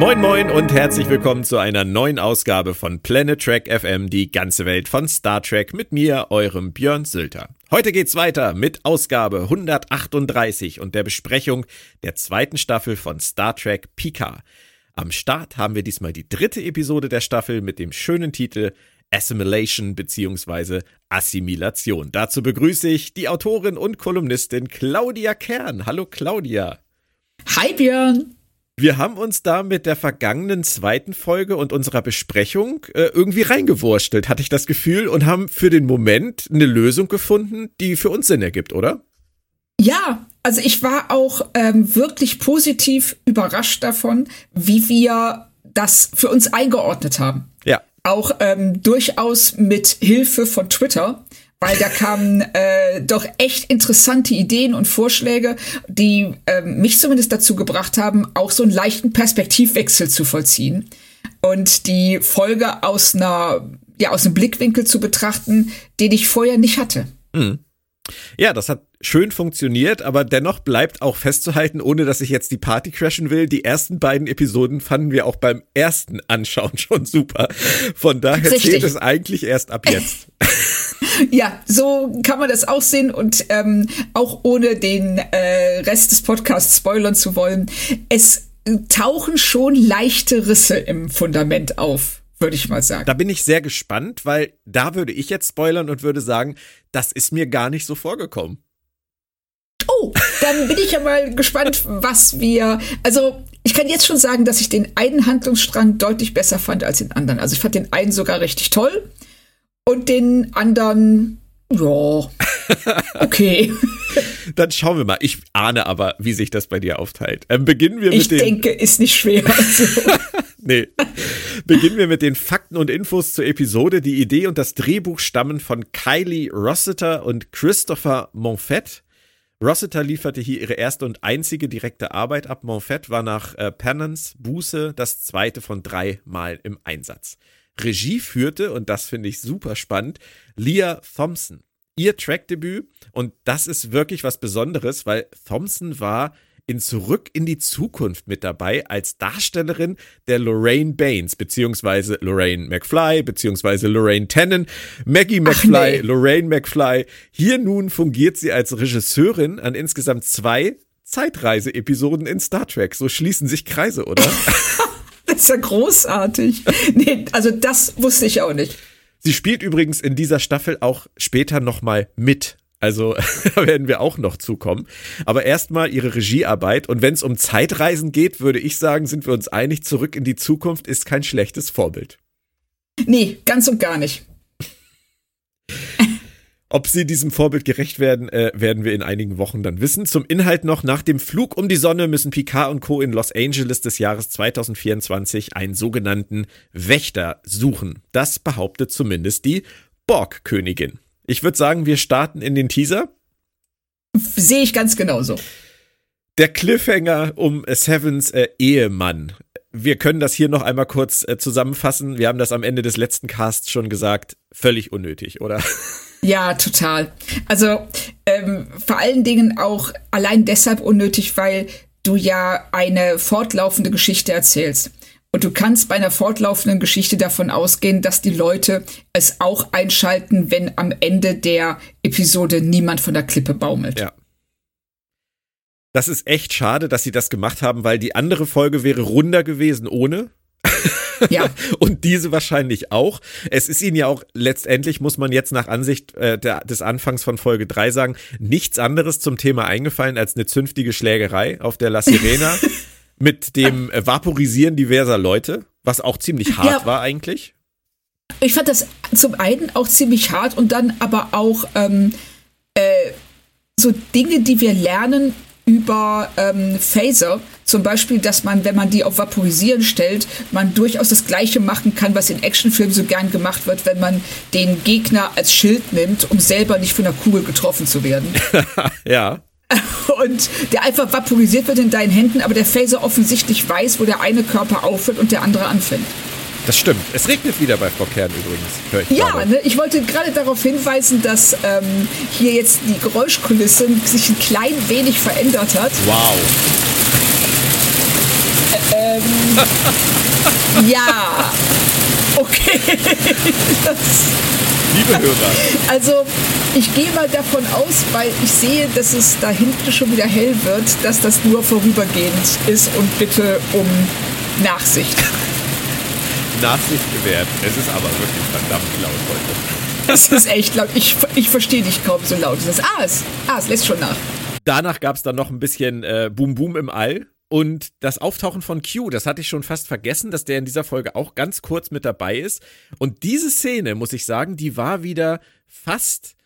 Moin Moin und herzlich willkommen zu einer neuen Ausgabe von Planet Trek FM, die ganze Welt von Star Trek mit mir, eurem Björn Sülter. Heute geht's weiter mit Ausgabe 138 und der Besprechung der zweiten Staffel von Star Trek Picard. Am Start haben wir diesmal die dritte Episode der Staffel mit dem schönen Titel Assimilation bzw. Assimilation. Dazu begrüße ich die Autorin und Kolumnistin Claudia Kern. Hallo Claudia. Hi Björn. Wir haben uns da mit der vergangenen zweiten Folge und unserer Besprechung äh, irgendwie reingewurstelt, hatte ich das Gefühl, und haben für den Moment eine Lösung gefunden, die für uns Sinn ergibt, oder? Ja, also ich war auch ähm, wirklich positiv überrascht davon, wie wir das für uns eingeordnet haben. Ja. Auch ähm, durchaus mit Hilfe von Twitter weil da kamen äh, doch echt interessante Ideen und Vorschläge, die äh, mich zumindest dazu gebracht haben, auch so einen leichten Perspektivwechsel zu vollziehen und die Folge aus einer ja aus einem Blickwinkel zu betrachten, den ich vorher nicht hatte. Mhm. Ja, das hat schön funktioniert, aber dennoch bleibt auch festzuhalten, ohne dass ich jetzt die Party crashen will, die ersten beiden Episoden fanden wir auch beim ersten Anschauen schon super. Von daher zählt es eigentlich erst ab jetzt. ja, so kann man das auch sehen und ähm, auch ohne den äh, Rest des Podcasts spoilern zu wollen. Es tauchen schon leichte Risse im Fundament auf, würde ich mal sagen. Da bin ich sehr gespannt, weil da würde ich jetzt spoilern und würde sagen, das ist mir gar nicht so vorgekommen. Oh, dann bin ich ja mal gespannt, was wir. Also, ich kann jetzt schon sagen, dass ich den einen Handlungsstrang deutlich besser fand als den anderen. Also, ich fand den einen sogar richtig toll und den anderen, ja, okay. Dann schauen wir mal. Ich ahne aber, wie sich das bei dir aufteilt. Ähm, beginnen wir mit ich den. Ich denke, ist nicht schwer. Also. nee. Beginnen wir mit den Fakten und Infos zur Episode. Die Idee und das Drehbuch stammen von Kylie Rossiter und Christopher Monfett. Rossiter lieferte hier ihre erste und einzige direkte Arbeit ab. Monfett war nach äh, Penance Buße das zweite von drei Mal im Einsatz. Regie führte, und das finde ich super spannend, Leah Thompson. Ihr Trackdebüt, und das ist wirklich was Besonderes, weil Thompson war in Zurück in die Zukunft mit dabei als Darstellerin der Lorraine Baines, beziehungsweise Lorraine McFly, beziehungsweise Lorraine Tennant, Maggie McFly, nee. Lorraine McFly. Hier nun fungiert sie als Regisseurin an insgesamt zwei Zeitreise-Episoden in Star Trek. So schließen sich Kreise, oder? Das ist ja großartig. Nee, also das wusste ich auch nicht. Sie spielt übrigens in dieser Staffel auch später nochmal mit. Also da werden wir auch noch zukommen. Aber erstmal ihre Regiearbeit. Und wenn es um Zeitreisen geht, würde ich sagen, sind wir uns einig, zurück in die Zukunft ist kein schlechtes Vorbild. Nee, ganz und gar nicht. Ob sie diesem Vorbild gerecht werden, äh, werden wir in einigen Wochen dann wissen. Zum Inhalt noch, nach dem Flug um die Sonne müssen Picard und Co. in Los Angeles des Jahres 2024 einen sogenannten Wächter suchen. Das behauptet zumindest die Borg-Königin. Ich würde sagen, wir starten in den Teaser. Sehe ich ganz genauso. Der Cliffhanger um Sevens äh, Ehemann. Wir können das hier noch einmal kurz äh, zusammenfassen. Wir haben das am Ende des letzten Casts schon gesagt. Völlig unnötig, oder? Ja, total. Also ähm, vor allen Dingen auch allein deshalb unnötig, weil du ja eine fortlaufende Geschichte erzählst. Und du kannst bei einer fortlaufenden Geschichte davon ausgehen, dass die Leute es auch einschalten, wenn am Ende der Episode niemand von der Klippe baumelt. Ja. Das ist echt schade, dass sie das gemacht haben, weil die andere Folge wäre runder gewesen ohne. Ja. und diese wahrscheinlich auch. Es ist ihnen ja auch letztendlich, muss man jetzt nach Ansicht äh, der, des Anfangs von Folge 3 sagen, nichts anderes zum Thema eingefallen als eine zünftige Schlägerei auf der La Sirena mit dem äh, Vaporisieren diverser Leute, was auch ziemlich hart ja. war eigentlich. Ich fand das zum einen auch ziemlich hart und dann aber auch ähm, äh, so Dinge, die wir lernen über ähm, Phaser. Zum Beispiel, dass man, wenn man die auf Vaporisieren stellt, man durchaus das Gleiche machen kann, was in Actionfilmen so gern gemacht wird, wenn man den Gegner als Schild nimmt, um selber nicht von einer Kugel getroffen zu werden. ja. Und der einfach vaporisiert wird in deinen Händen, aber der Phaser offensichtlich weiß, wo der eine Körper aufhört und der andere anfängt. Das stimmt. Es regnet wieder bei Frau Kern übrigens. Ich ja, ne, ich wollte gerade darauf hinweisen, dass ähm, hier jetzt die Geräuschkulisse sich ein klein wenig verändert hat. Wow. ähm, ja. Okay. das Liebe Hörer. Also, ich gehe mal davon aus, weil ich sehe, dass es da hinten schon wieder hell wird, dass das nur vorübergehend ist und bitte um Nachsicht. Nachsicht gewährt. Es ist aber wirklich verdammt laut heute. Es ist echt laut. Ich, ich verstehe dich kaum so laut. Das ah, es, ah, es lässt schon nach. Danach gab es dann noch ein bisschen äh, Boom Boom im All. Und das Auftauchen von Q, das hatte ich schon fast vergessen, dass der in dieser Folge auch ganz kurz mit dabei ist. Und diese Szene, muss ich sagen, die war wieder fast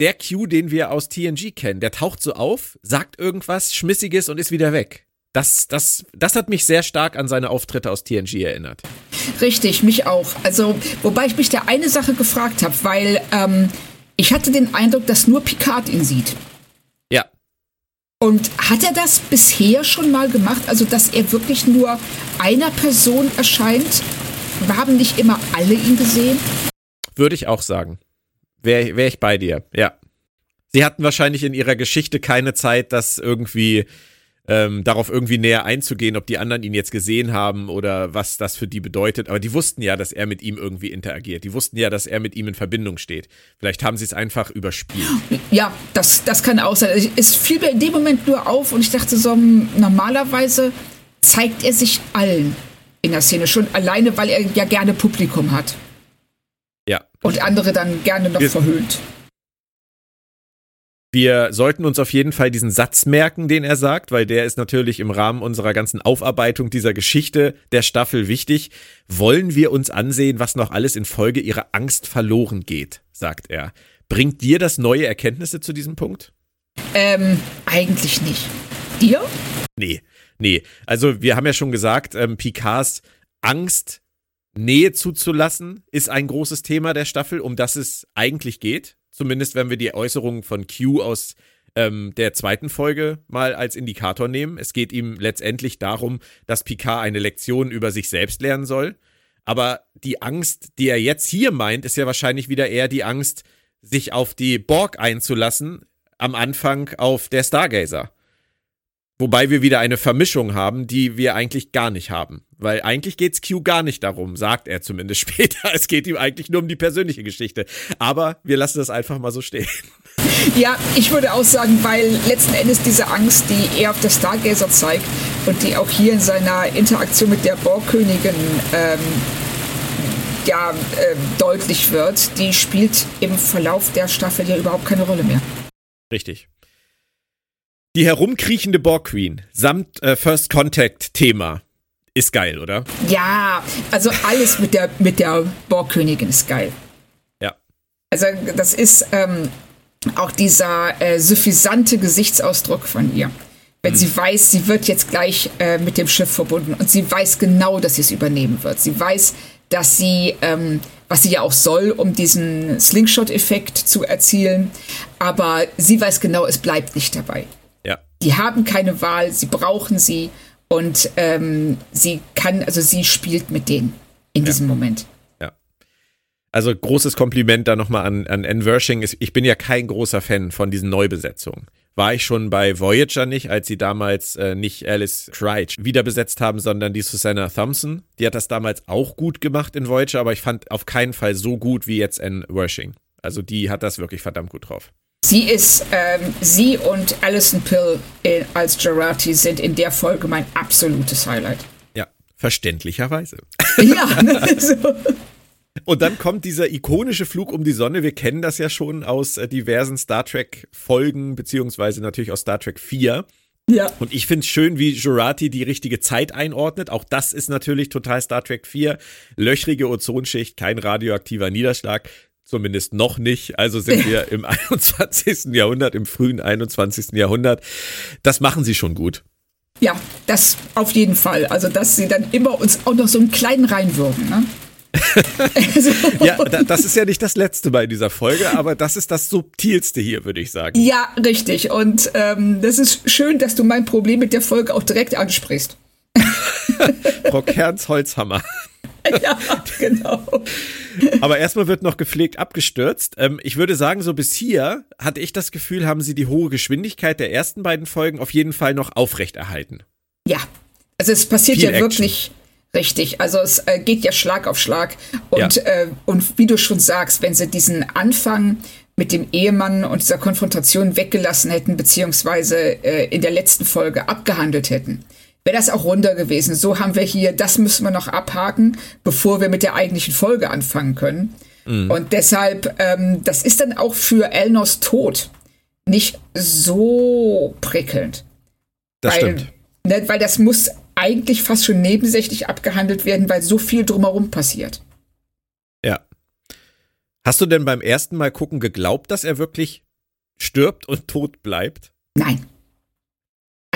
der Q, den wir aus TNG kennen. Der taucht so auf, sagt irgendwas Schmissiges und ist wieder weg. Das, das, das hat mich sehr stark an seine Auftritte aus TNG erinnert. Richtig, mich auch. Also, wobei ich mich da eine Sache gefragt habe, weil ähm, ich hatte den Eindruck, dass nur Picard ihn sieht. Ja. Und hat er das bisher schon mal gemacht? Also, dass er wirklich nur einer Person erscheint? Haben nicht immer alle ihn gesehen? Würde ich auch sagen. Wäre wär ich bei dir, ja. Sie hatten wahrscheinlich in ihrer Geschichte keine Zeit, das irgendwie ähm, darauf irgendwie näher einzugehen, ob die anderen ihn jetzt gesehen haben oder was das für die bedeutet. Aber die wussten ja, dass er mit ihm irgendwie interagiert. Die wussten ja, dass er mit ihm in Verbindung steht. Vielleicht haben sie es einfach überspielt. Ja, das, das kann auch sein. Es fiel mir in dem Moment nur auf und ich dachte so, hm, normalerweise zeigt er sich allen in der Szene schon alleine, weil er ja gerne Publikum hat. Ja. Und andere dann gerne noch Wir verhöhnt. Wir sollten uns auf jeden Fall diesen Satz merken, den er sagt, weil der ist natürlich im Rahmen unserer ganzen Aufarbeitung dieser Geschichte der Staffel wichtig. Wollen wir uns ansehen, was noch alles in Folge ihrer Angst verloren geht, sagt er. Bringt dir das neue Erkenntnisse zu diesem Punkt? Ähm, eigentlich nicht. Dir? Nee, nee. Also wir haben ja schon gesagt, ähm, Picards Angst, Nähe zuzulassen, ist ein großes Thema der Staffel, um das es eigentlich geht. Zumindest wenn wir die Äußerungen von Q aus ähm, der zweiten Folge mal als Indikator nehmen. Es geht ihm letztendlich darum, dass Picard eine Lektion über sich selbst lernen soll. Aber die Angst, die er jetzt hier meint, ist ja wahrscheinlich wieder eher die Angst, sich auf die Borg einzulassen, am Anfang auf der Stargazer. Wobei wir wieder eine Vermischung haben, die wir eigentlich gar nicht haben. Weil eigentlich geht's Q gar nicht darum, sagt er zumindest später. Es geht ihm eigentlich nur um die persönliche Geschichte. Aber wir lassen das einfach mal so stehen. Ja, ich würde auch sagen, weil letzten Endes diese Angst, die er auf der Stargazer zeigt und die auch hier in seiner Interaktion mit der Borgkönigin ähm, ja, äh, deutlich wird, die spielt im Verlauf der Staffel ja überhaupt keine Rolle mehr. Richtig. Die herumkriechende Borg Queen samt äh, First Contact Thema ist geil, oder? Ja, also alles mit der mit der Borgkönigin ist geil. Ja. Also das ist ähm, auch dieser äh, suffisante Gesichtsausdruck von ihr. Wenn mhm. sie weiß, sie wird jetzt gleich äh, mit dem Schiff verbunden und sie weiß genau, dass sie es übernehmen wird. Sie weiß, dass sie, ähm, was sie ja auch soll, um diesen Slingshot-Effekt zu erzielen, aber sie weiß genau, es bleibt nicht dabei die haben keine Wahl, sie brauchen sie und ähm, sie kann, also sie spielt mit denen in ja. diesem Moment. Ja. Also großes Kompliment da nochmal an, an Anne Wershing. Ich bin ja kein großer Fan von diesen Neubesetzungen. War ich schon bei Voyager nicht, als sie damals äh, nicht Alice Crouch wiederbesetzt haben, sondern die Susanna Thompson. Die hat das damals auch gut gemacht in Voyager, aber ich fand auf keinen Fall so gut wie jetzt Anne Wershing. Also die hat das wirklich verdammt gut drauf. Sie ist, ähm, sie und Alison Pill in, als Gerati sind in der Folge mein absolutes Highlight. Ja, verständlicherweise. Ja, ne, so. Und dann kommt dieser ikonische Flug um die Sonne. Wir kennen das ja schon aus äh, diversen Star Trek Folgen, beziehungsweise natürlich aus Star Trek 4. Ja. Und ich finde es schön, wie Jurati die richtige Zeit einordnet. Auch das ist natürlich total Star Trek 4. Löchrige Ozonschicht, kein radioaktiver Niederschlag zumindest noch nicht. Also sind wir im 21. Jahrhundert, im frühen 21. Jahrhundert. Das machen sie schon gut. Ja, das auf jeden Fall. Also, dass sie dann immer uns auch noch so einen kleinen reinwürgen. Ne? ja, das ist ja nicht das letzte Mal in dieser Folge, aber das ist das subtilste hier, würde ich sagen. Ja, richtig. Und ähm, das ist schön, dass du mein Problem mit der Folge auch direkt ansprichst. Frau Kerns Holzhammer. ja, genau. Aber erstmal wird noch gepflegt abgestürzt. Ähm, ich würde sagen, so bis hier hatte ich das Gefühl, haben sie die hohe Geschwindigkeit der ersten beiden Folgen auf jeden Fall noch aufrechterhalten. Ja, also es passiert Viel ja Action. wirklich richtig. Also es äh, geht ja Schlag auf Schlag. Und, ja. äh, und wie du schon sagst, wenn sie diesen Anfang mit dem Ehemann und dieser Konfrontation weggelassen hätten, beziehungsweise äh, in der letzten Folge abgehandelt hätten, wäre das auch runter gewesen. So haben wir hier, das müssen wir noch abhaken, bevor wir mit der eigentlichen Folge anfangen können. Mhm. Und deshalb, ähm, das ist dann auch für Elnors Tod nicht so prickelnd. Das weil, stimmt. Ne, weil das muss eigentlich fast schon nebensächlich abgehandelt werden, weil so viel drumherum passiert. Ja. Hast du denn beim ersten Mal gucken geglaubt, dass er wirklich stirbt und tot bleibt? Nein.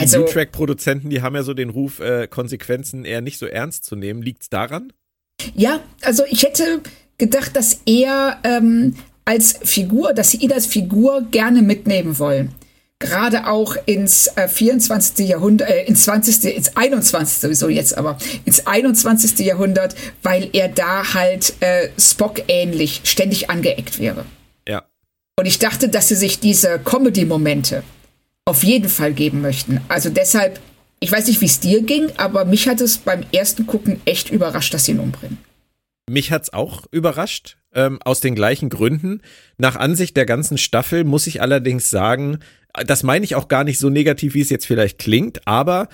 Also, Track-Produzenten, die haben ja so den Ruf, äh, Konsequenzen eher nicht so ernst zu nehmen. Liegt's daran? Ja, also ich hätte gedacht, dass er ähm, als Figur, dass sie ihn als Figur gerne mitnehmen wollen. Gerade auch ins äh, 24. Jahrhundert, äh, ins 20., ins 21. sowieso jetzt aber, ins 21. Jahrhundert, weil er da halt äh, Spock ähnlich ständig angeeckt wäre. Ja. Und ich dachte, dass sie sich diese Comedy-Momente auf jeden Fall geben möchten. Also deshalb, ich weiß nicht, wie es dir ging, aber mich hat es beim ersten Gucken echt überrascht, dass sie ihn umbringen. Mich hat es auch überrascht, ähm, aus den gleichen Gründen. Nach Ansicht der ganzen Staffel muss ich allerdings sagen, das meine ich auch gar nicht so negativ, wie es jetzt vielleicht klingt, aber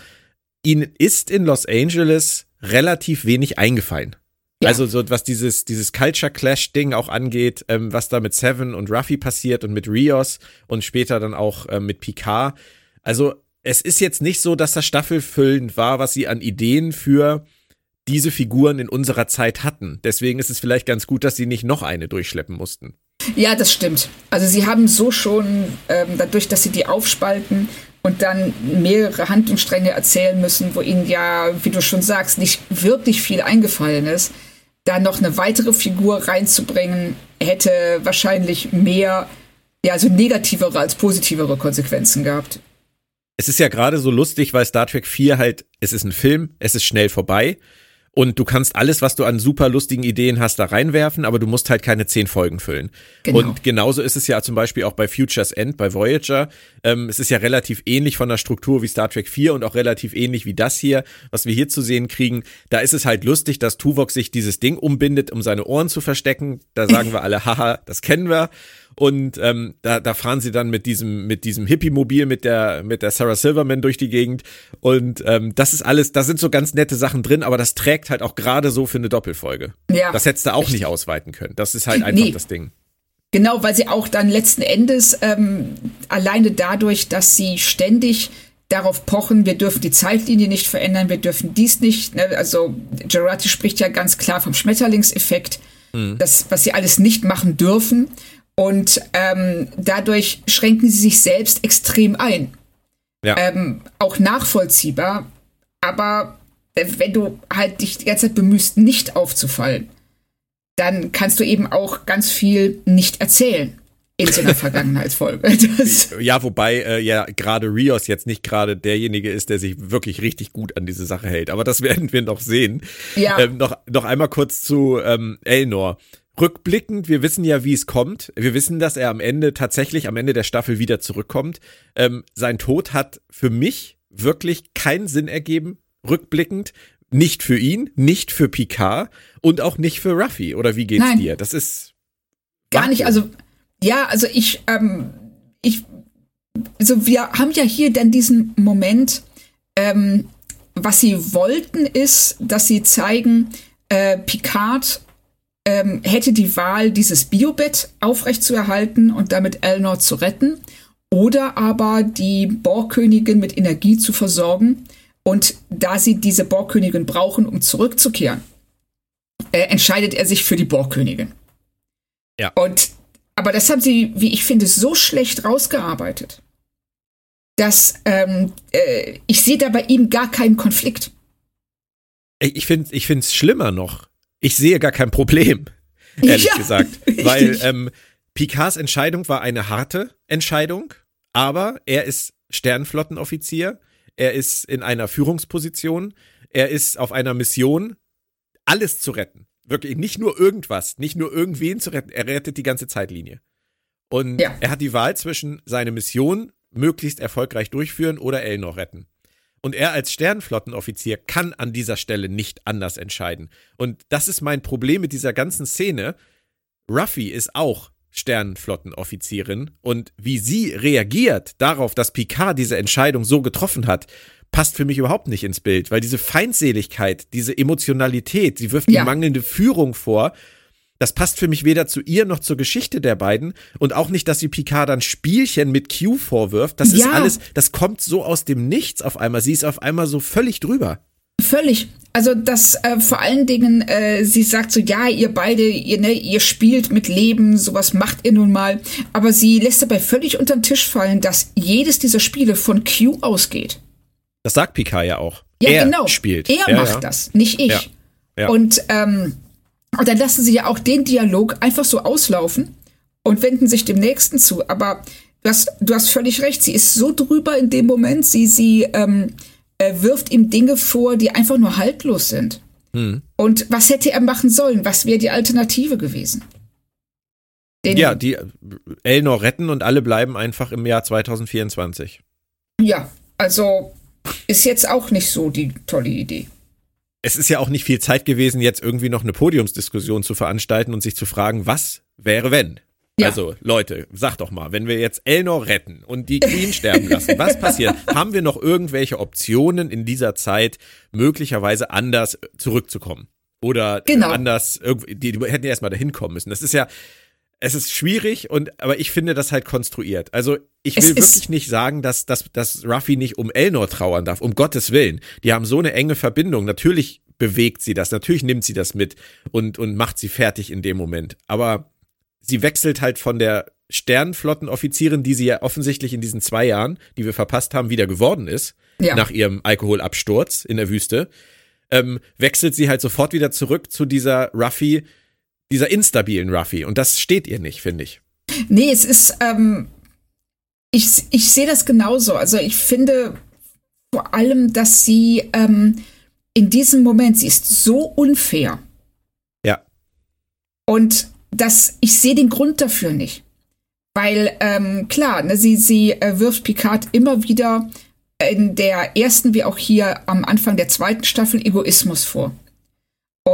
ihnen ist in Los Angeles relativ wenig eingefallen. Ja. Also so was dieses, dieses Culture Clash Ding auch angeht, ähm, was da mit Seven und Ruffy passiert und mit Rios und später dann auch ähm, mit Picard. Also es ist jetzt nicht so, dass das staffelfüllend war, was sie an Ideen für diese Figuren in unserer Zeit hatten. Deswegen ist es vielleicht ganz gut, dass sie nicht noch eine durchschleppen mussten. Ja, das stimmt. Also sie haben so schon, ähm, dadurch, dass sie die aufspalten und dann mehrere Handlungsstränge erzählen müssen, wo ihnen ja, wie du schon sagst, nicht wirklich viel eingefallen ist, da noch eine weitere Figur reinzubringen, hätte wahrscheinlich mehr, ja, also negativere als positivere Konsequenzen gehabt. Es ist ja gerade so lustig, weil Star Trek 4 halt, es ist ein Film, es ist schnell vorbei und du kannst alles, was du an super lustigen Ideen hast, da reinwerfen, aber du musst halt keine zehn Folgen füllen. Genau. Und genauso ist es ja zum Beispiel auch bei Futures End, bei Voyager. Ähm, es ist ja relativ ähnlich von der Struktur wie Star Trek 4 und auch relativ ähnlich wie das hier, was wir hier zu sehen kriegen. Da ist es halt lustig, dass Tuvok sich dieses Ding umbindet, um seine Ohren zu verstecken. Da sagen wir alle, haha, das kennen wir. Und ähm, da, da fahren sie dann mit diesem, mit diesem Hippie-Mobil mit der, mit der Sarah Silverman durch die Gegend. Und ähm, das ist alles, da sind so ganz nette Sachen drin, aber das trägt halt auch gerade so für eine Doppelfolge. Ja. Das hättest du auch nicht ausweiten können. Das ist halt einfach nee. das Ding. Genau, weil sie auch dann letzten Endes ähm, alleine dadurch, dass sie ständig darauf pochen, wir dürfen die Zeitlinie nicht verändern, wir dürfen dies nicht. Ne? Also Gerati spricht ja ganz klar vom Schmetterlingseffekt, mhm. das, was sie alles nicht machen dürfen. Und ähm, dadurch schränken sie sich selbst extrem ein. Ja. Ähm, auch nachvollziehbar, aber äh, wenn du halt dich die ganze Zeit bemühst, nicht aufzufallen, dann kannst du eben auch ganz viel nicht erzählen in so einer Vergangenheitsfolge. Das ja, wobei äh, ja gerade Rios jetzt nicht gerade derjenige ist, der sich wirklich richtig gut an diese Sache hält. Aber das werden wir noch sehen. Ja. Ähm, noch, noch einmal kurz zu ähm, Elnor rückblickend, wir wissen ja, wie es kommt. Wir wissen, dass er am Ende tatsächlich am Ende der Staffel wieder zurückkommt. Ähm, sein Tod hat für mich wirklich keinen Sinn ergeben, rückblickend. Nicht für ihn, nicht für Picard und auch nicht für Ruffy. Oder wie geht's Nein. dir? Das ist gar nicht. Also ja, also ich, ähm, ich, also wir haben ja hier dann diesen Moment. Ähm, was sie wollten, ist, dass sie zeigen, äh, Picard ähm, hätte die Wahl, dieses Biobett aufrechtzuerhalten und damit Elnor zu retten oder aber die Borgkönigin mit Energie zu versorgen. Und da sie diese Borgkönigin brauchen, um zurückzukehren, äh, entscheidet er sich für die Borgkönigin. Ja. Und, aber das haben sie, wie ich finde, so schlecht rausgearbeitet, dass ähm, äh, ich sehe da bei ihm gar keinen Konflikt. Ich finde ich finde es schlimmer noch. Ich sehe gar kein Problem, ehrlich Ja, gesagt. Weil ähm, Picards Entscheidung war eine harte Entscheidung, aber er ist Sternflottenoffizier, er ist in einer Führungsposition, er ist auf einer Mission, alles zu retten. Wirklich, nicht nur irgendwas, nicht nur irgendwen zu retten, er rettet die ganze Zeitlinie. Und Ja. er hat die Wahl zwischen seine Mission möglichst erfolgreich durchführen oder Elnor retten. Und er als Sternflottenoffizier kann an dieser Stelle nicht anders entscheiden. Und das ist mein Problem mit dieser ganzen Szene. Ruffy ist auch Sternflottenoffizierin und wie sie reagiert darauf, dass Picard diese Entscheidung so getroffen hat, passt für mich überhaupt nicht ins Bild, weil diese Feindseligkeit, diese Emotionalität, sie wirft Ja. die mangelnde Führung vor. Das passt für mich weder zu ihr noch zur Geschichte der beiden und auch nicht, dass sie Picard dann Spielchen mit Q vorwirft. Das ist Ja. alles, das kommt so aus dem Nichts auf einmal. Sie ist auf einmal so völlig drüber. Völlig. Also das äh, vor allen Dingen, äh, sie sagt so, ja, ihr beide, ihr, ne, ihr spielt mit Leben, sowas macht ihr nun mal. Aber sie lässt dabei völlig unter den Tisch fallen, dass jedes dieser Spiele von Q ausgeht. Das sagt Picard ja auch. Ja, er genau. spielt. Er ja, macht ja. das, nicht ich. Ja. Und, ähm, und dann lassen sie ja auch den Dialog einfach so auslaufen und wenden sich dem Nächsten zu. Aber du hast, du hast völlig recht, sie ist so drüber in dem Moment, sie, sie ähm, äh, wirft ihm Dinge vor, die einfach nur haltlos sind. Hm. Und was hätte er machen sollen? Was wäre die Alternative gewesen? Den, Ja, die äh, Elnor retten und alle bleiben einfach im Jahr 2024. ja, also ist jetzt auch nicht so die tolle Idee. Es ist ja auch nicht viel Zeit gewesen, jetzt irgendwie noch eine Podiumsdiskussion zu veranstalten und sich zu fragen, was wäre wenn? Ja. Also, Leute, sag doch mal, wenn wir jetzt Elnor retten und die Queen sterben lassen, was passiert? Haben wir noch irgendwelche Optionen in dieser Zeit, möglicherweise anders zurückzukommen? Oder Genau. anders, irgendwie- die, die hätten ja erstmal dahin kommen müssen. Das ist ja, es ist schwierig und aber ich finde das halt konstruiert. Also ich will wirklich nicht sagen, dass, dass, dass Ruffy nicht um Elnor trauern darf, um Gottes Willen. Die haben so eine enge Verbindung. Natürlich bewegt sie das, natürlich nimmt sie das mit und, und macht sie fertig in dem Moment. Aber sie wechselt halt von der Sternflottenoffizierin, die sie ja offensichtlich in diesen zwei Jahren, die wir verpasst haben, wieder geworden ist, Ja. nach ihrem Alkoholabsturz in der Wüste, ähm, wechselt sie halt sofort wieder zurück zu dieser Ruffy, dieser instabilen Ruffy. Und das steht ihr nicht, finde ich. Nee, es ist, ähm, ich, ich sehe das genauso. Also ich finde vor allem, dass sie ähm, in diesem Moment, sie ist so unfair. Ja. Und das, ich sehe den Grund dafür nicht. Weil, ähm, klar, ne, sie, sie äh, wirft Picard immer wieder in der ersten wie auch hier am Anfang der zweiten Staffel Egoismus vor.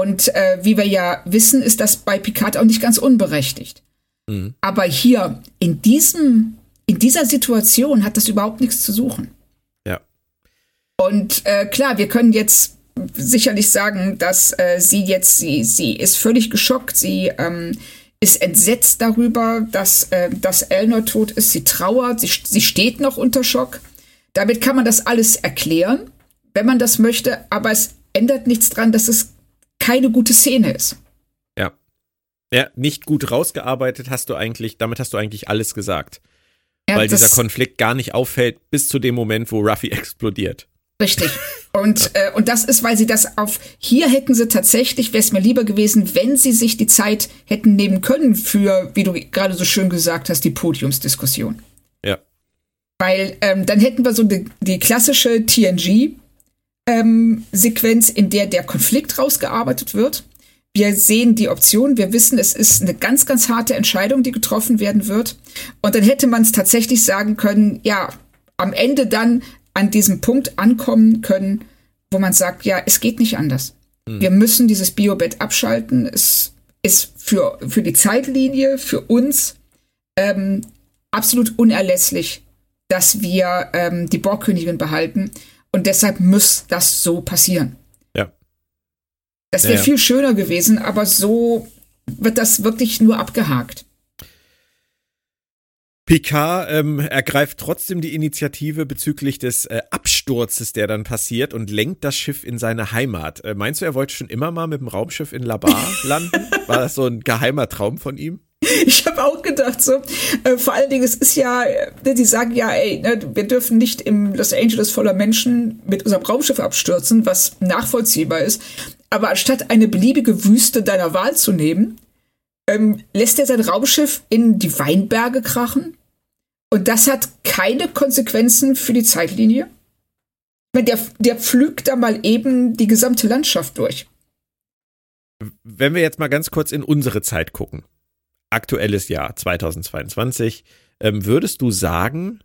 Und äh, wie wir ja wissen, ist das bei Picard auch nicht ganz unberechtigt. Mhm. Aber hier in diesem, in dieser Situation hat das überhaupt nichts zu suchen. Ja. Und äh, klar, wir können jetzt sicherlich sagen, dass äh, sie jetzt, sie, sie ist völlig geschockt, sie ähm, ist entsetzt darüber, dass, äh, dass Elnor tot ist, sie trauert, sie, sie steht noch unter Schock. Damit kann man das alles erklären, wenn man das möchte, aber es ändert nichts dran, dass es keine gute Szene ist. Ja. Ja, nicht gut rausgearbeitet hast du eigentlich, damit hast du eigentlich alles gesagt. Ja, weil dieser Konflikt gar nicht auffällt bis zu dem Moment, wo Ruffy explodiert. Richtig. Und, äh, und das ist, weil sie das auf, hier hätten sie tatsächlich, wäre es mir lieber gewesen, wenn sie sich die Zeit hätten nehmen können für, wie du gerade so schön gesagt hast, die Podiumsdiskussion. Ja. Weil ähm, dann hätten wir so die, die klassische TNG-Sequenz, in der der Konflikt rausgearbeitet wird. Wir sehen die Option, wir wissen, es ist eine ganz, ganz harte Entscheidung, die getroffen werden wird. Und dann hätte man es tatsächlich sagen können, ja, am Ende dann an diesem Punkt ankommen können, wo man sagt, ja, es geht nicht anders. Wir müssen dieses Biobett abschalten. Es ist für, für die Zeitlinie, für uns ähm, absolut unerlässlich, dass wir ähm, die Borgkönigin behalten. Und deshalb muss das so passieren. Ja. Das wäre Ja, ja. viel schöner gewesen, aber so wird das wirklich nur abgehakt. Picard ähm, ergreift trotzdem die Initiative bezüglich des äh, Absturzes, der dann passiert und lenkt das Schiff in seine Heimat. Äh, meinst du, er wollte schon immer mal mit dem Raumschiff in Labar landen? War das so ein geheimer Traum von ihm? Ich habe auch gedacht, so, äh, vor allen Dingen, es ist ja, äh, die sagen ja, ey, ne, wir dürfen nicht im Los Angeles voller Menschen mit unserem Raumschiff abstürzen, was nachvollziehbar ist. Aber anstatt eine beliebige Wüste deiner Wahl zu nehmen, ähm, lässt er sein Raumschiff in die Weinberge krachen. Und das hat keine Konsequenzen für die Zeitlinie. Der, der pflügt da mal eben die gesamte Landschaft durch. Wenn wir jetzt mal ganz kurz in unsere Zeit gucken aktuelles Jahr 2022, ähm, würdest du sagen,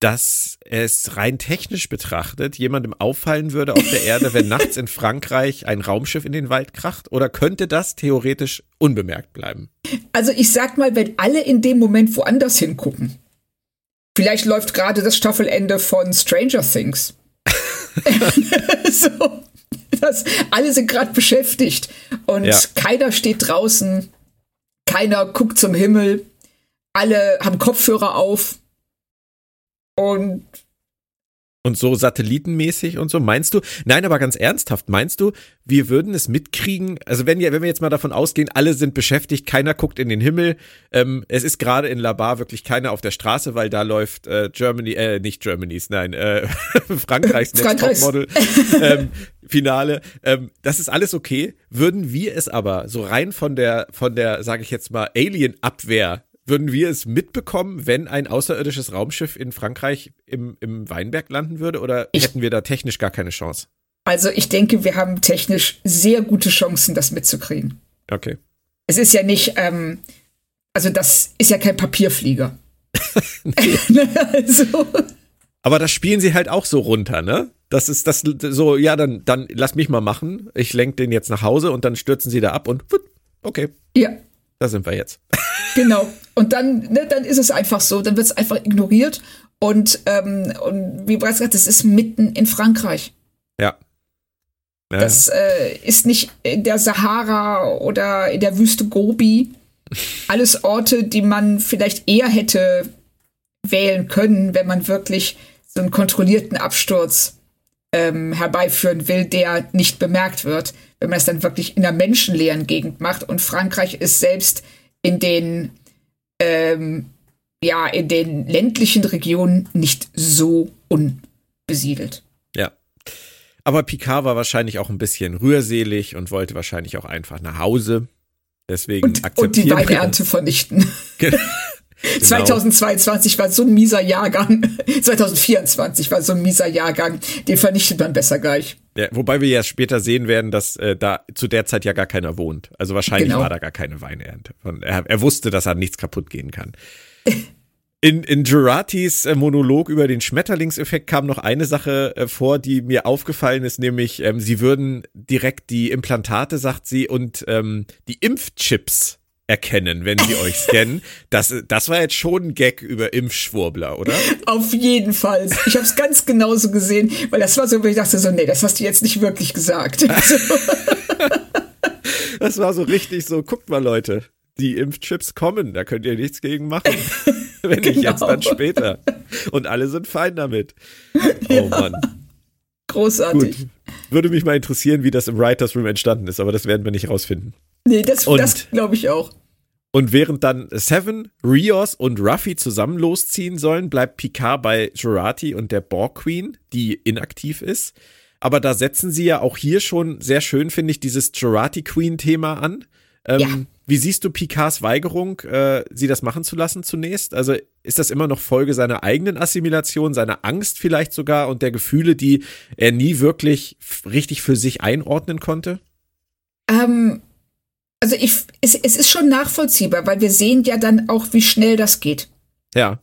dass es rein technisch betrachtet jemandem auffallen würde auf der Erde, wenn nachts in Frankreich ein Raumschiff in den Wald kracht? Oder könnte das theoretisch unbemerkt bleiben? Also ich sag mal, wenn alle in dem Moment woanders hingucken. Vielleicht läuft gerade das Staffelende von Stranger Things. so, das, alle sind gerade beschäftigt und ja. keiner steht draußen keiner guckt zum Himmel. Alle haben Kopfhörer auf. Und und so satellitenmäßig und so. Meinst du, nein, aber ganz ernsthaft, meinst du, wir würden es mitkriegen? Also wenn, wenn wir jetzt mal davon ausgehen, alle sind beschäftigt, keiner guckt in den Himmel. Ähm, es ist gerade in Labar wirklich keiner auf der Straße, weil da läuft äh, Germany, äh, nicht Germanys, nein, äh, Frankreichs Next Topmodel ähm, Finale. Ähm, das ist alles okay. Würden wir es aber so rein von der, von der, sage ich jetzt mal, Alien-Abwehr würden wir es mitbekommen, wenn ein außerirdisches Raumschiff in Frankreich im, im Weinberg landen würde? Oder ich, hätten wir da technisch gar keine Chance? Also ich denke, wir haben technisch sehr gute Chancen, das mitzukriegen. Okay. Es ist ja nicht, ähm, also das ist ja kein Papierflieger. also. Aber das spielen sie halt auch so runter, ne? Das ist das so, ja, dann, dann lass mich mal machen. Ich lenke den jetzt nach Hause und dann stürzen sie da ab und okay. Ja. Da sind wir jetzt. Genau. Und dann, ne, dann ist es einfach so, dann wird es einfach ignoriert. Und, ähm, und wie bereits gesagt, das ist mitten in Frankreich. Ja. ja. Das äh, ist nicht in der Sahara oder in der Wüste Gobi. Alles Orte, die man vielleicht eher hätte wählen können, wenn man wirklich so einen kontrollierten Absturz ähm, herbeiführen will, der nicht bemerkt wird, wenn man es dann wirklich in einer menschenleeren Gegend macht. Und Frankreich ist selbst in den ähm, ja in den ländlichen Regionen nicht so unbesiedelt. Ja. Aber Picard war wahrscheinlich auch ein bisschen rührselig und wollte wahrscheinlich auch einfach nach Hause. Deswegen und, und die Weinernte vernichten. Genau. 2022 war so ein mieser Jahrgang. 2024 war so ein mieser Jahrgang. Den vernichtet man besser gleich. Ja, wobei wir ja später sehen werden, dass äh, da zu der Zeit ja gar keiner wohnt. Also wahrscheinlich genau. war da gar keine Weinernte. Er, er wusste, dass da nichts kaputt gehen kann. In, in Geratis äh, Monolog über den Schmetterlingseffekt kam noch eine Sache äh, vor, die mir aufgefallen ist, nämlich ähm, sie würden direkt die Implantate, sagt sie, und ähm, die Impfchips erkennen, wenn sie euch scannen. Das, das war jetzt schon ein Gag über Impfschwurbler, oder? Auf jeden Fall. Ich habe es ganz genauso gesehen, weil das war so, wo ich dachte so, nee, das hast du jetzt nicht wirklich gesagt. das war so richtig so, guckt mal Leute, die Impfchips kommen, da könnt ihr nichts gegen machen. wenn genau. nicht jetzt, dann später. Und alle sind fein damit. Oh ja. Mann. Großartig. Gut. Würde mich mal interessieren, wie das im Writers Room entstanden ist, aber das werden wir nicht rausfinden. Nee, das, das glaube ich auch. Und während dann Seven, Rios und Ruffy zusammen losziehen sollen, bleibt Picard bei Jurati und der Borg Queen, die inaktiv ist. Aber da setzen sie ja auch hier schon sehr schön, finde ich, dieses Jurati Queen-Thema an. Ähm, ja. Wie siehst du Picards Weigerung, äh, sie das machen zu lassen zunächst? Also ist das immer noch Folge seiner eigenen Assimilation, seiner Angst vielleicht sogar und der Gefühle, die er nie wirklich richtig für sich einordnen konnte? Ähm, also ich, es, es ist schon nachvollziehbar, weil wir sehen ja dann auch, wie schnell das geht. Ja.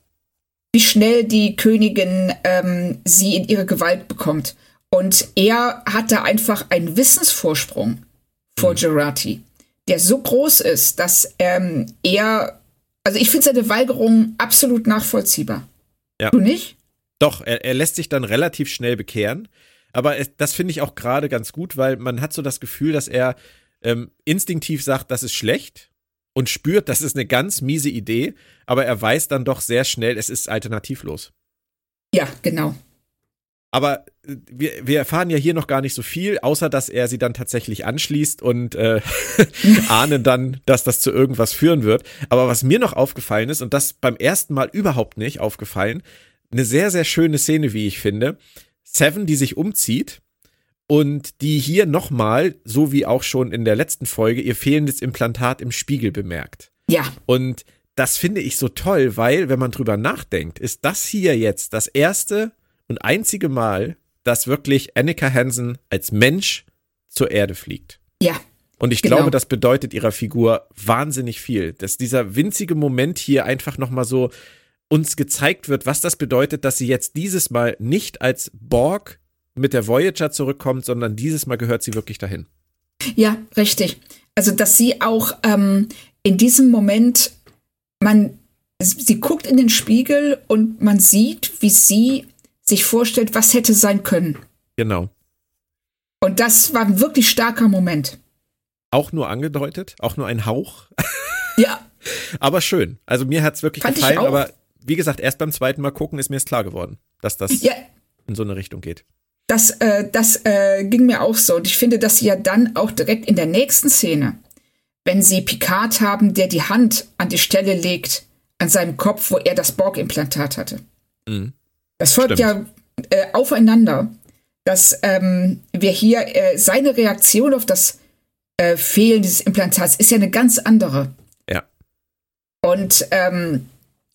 Wie schnell die Königin ähm, sie in ihre Gewalt bekommt. Und er hat da einfach einen Wissensvorsprung vor mhm. Gerati, der so groß ist, dass ähm, er, also ich finde seine Weigerung absolut nachvollziehbar. Ja. Du nicht? Doch, er, er lässt sich dann relativ schnell bekehren. Aber es, das finde ich auch gerade ganz gut, weil man hat so das Gefühl, dass er ähm, instinktiv sagt, das ist schlecht und spürt, das ist eine ganz miese Idee, aber er weiß dann doch sehr schnell, es ist alternativlos. Ja, genau. Aber wir, wir erfahren ja hier noch gar nicht so viel, außer dass er sie dann tatsächlich anschließt und äh, ahnen dann, dass das zu irgendwas führen wird. Aber was mir noch aufgefallen ist, und das beim ersten Mal überhaupt nicht aufgefallen, eine sehr, sehr schöne Szene, wie ich finde. Seven, die sich umzieht und die hier nochmal, so wie auch schon in der letzten Folge, ihr fehlendes Implantat im Spiegel bemerkt. Ja. Und das finde ich so toll, weil, wenn man drüber nachdenkt, ist das hier jetzt das erste und einzige Mal, dass wirklich Annika Hansen als Mensch zur Erde fliegt. Ja. Und ich Genau. glaube, das bedeutet ihrer Figur wahnsinnig viel, dass dieser winzige Moment hier einfach nochmal so uns gezeigt wird, was das bedeutet, dass sie jetzt dieses Mal nicht als Borg mit der Voyager zurückkommt, sondern dieses Mal gehört sie wirklich dahin. Ja, richtig. Also, dass sie auch ähm, in diesem Moment, man, sie guckt in den Spiegel und man sieht, wie sie sich vorstellt, was hätte sein können. Genau. Und das war ein wirklich starker Moment. Auch nur angedeutet, auch nur ein Hauch, Ja, aber schön. Also mir hat's wirklich Fand gefallen, aber wie gesagt, erst beim zweiten Mal gucken ist mir es klar geworden, dass das ja, in so eine Richtung geht. Das, äh, das äh, ging mir auch so. Und ich finde, dass sie ja dann auch direkt in der nächsten Szene, wenn sie Picard haben, der die Hand an die Stelle legt, an seinem Kopf, wo er das Borg-Implantat hatte. Mhm. Das folgt Stimmt. ja äh, aufeinander, dass ähm, wir hier äh, seine Reaktion auf das äh, Fehlen dieses Implantats ist ja eine ganz andere. Ja. Und ähm,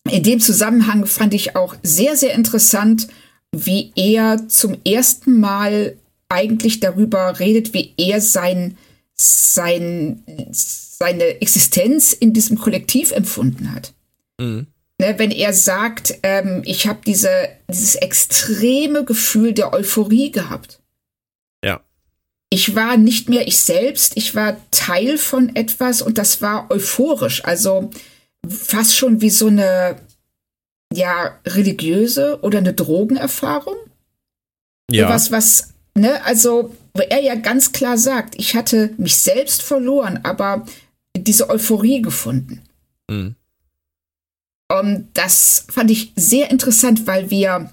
in dem Zusammenhang fand ich auch sehr, sehr interessant, wie er zum ersten Mal eigentlich darüber redet, wie er sein, sein, seine Existenz in diesem Kollektiv empfunden hat. Mhm. Ne, wenn er sagt, ähm, ich habe diese, dieses extreme Gefühl der Euphorie gehabt. Ja. Ich war nicht mehr ich selbst, ich war Teil von etwas und das war euphorisch. Also fast schon wie so eine ja religiöse oder eine Drogenerfahrung. Ja. Was, was, ne, also, wo er ja ganz klar sagt, ich hatte mich selbst verloren, aber diese Euphorie gefunden. Mhm. Und das fand ich sehr interessant, weil wir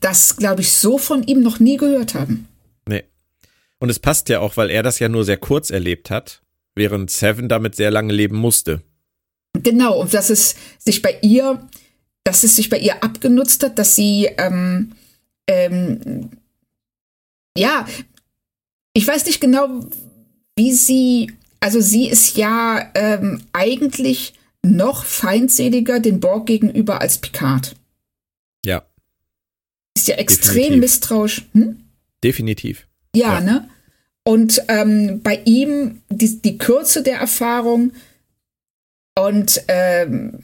das, glaube ich, so von ihm noch nie gehört haben. Nee. Und es passt ja auch, weil er das ja nur sehr kurz erlebt hat, während Seven damit sehr lange leben musste. Genau, und dass es sich bei ihr, dass es sich bei ihr abgenutzt hat, dass sie, ähm, ähm, ja, ich weiß nicht genau, wie sie, also sie ist ja ähm, eigentlich noch feindseliger den Borg gegenüber als Picard. Ja, Ist ja extrem Definitiv. misstrauisch. Hm? definitiv. Ja, Ja. ne? Und ähm, bei ihm die, die Kürze der Erfahrung und ähm,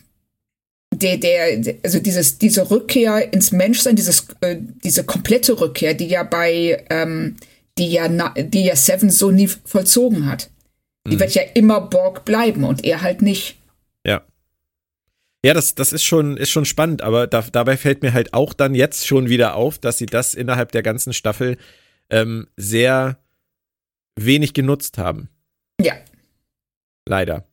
der, der, also dieses, diese Rückkehr ins Menschsein, dieses, äh, diese komplette Rückkehr, die ja bei, ähm, die ja, na, die ja Seven so nie vollzogen hat. Die wird ja immer Borg bleiben und er halt nicht. Ja. Ja, das, das ist schon, ist schon spannend, aber da, dabei fällt mir halt auch dann jetzt schon wieder auf, dass sie das innerhalb der ganzen Staffel ähm, sehr wenig genutzt haben. Ja, Leider.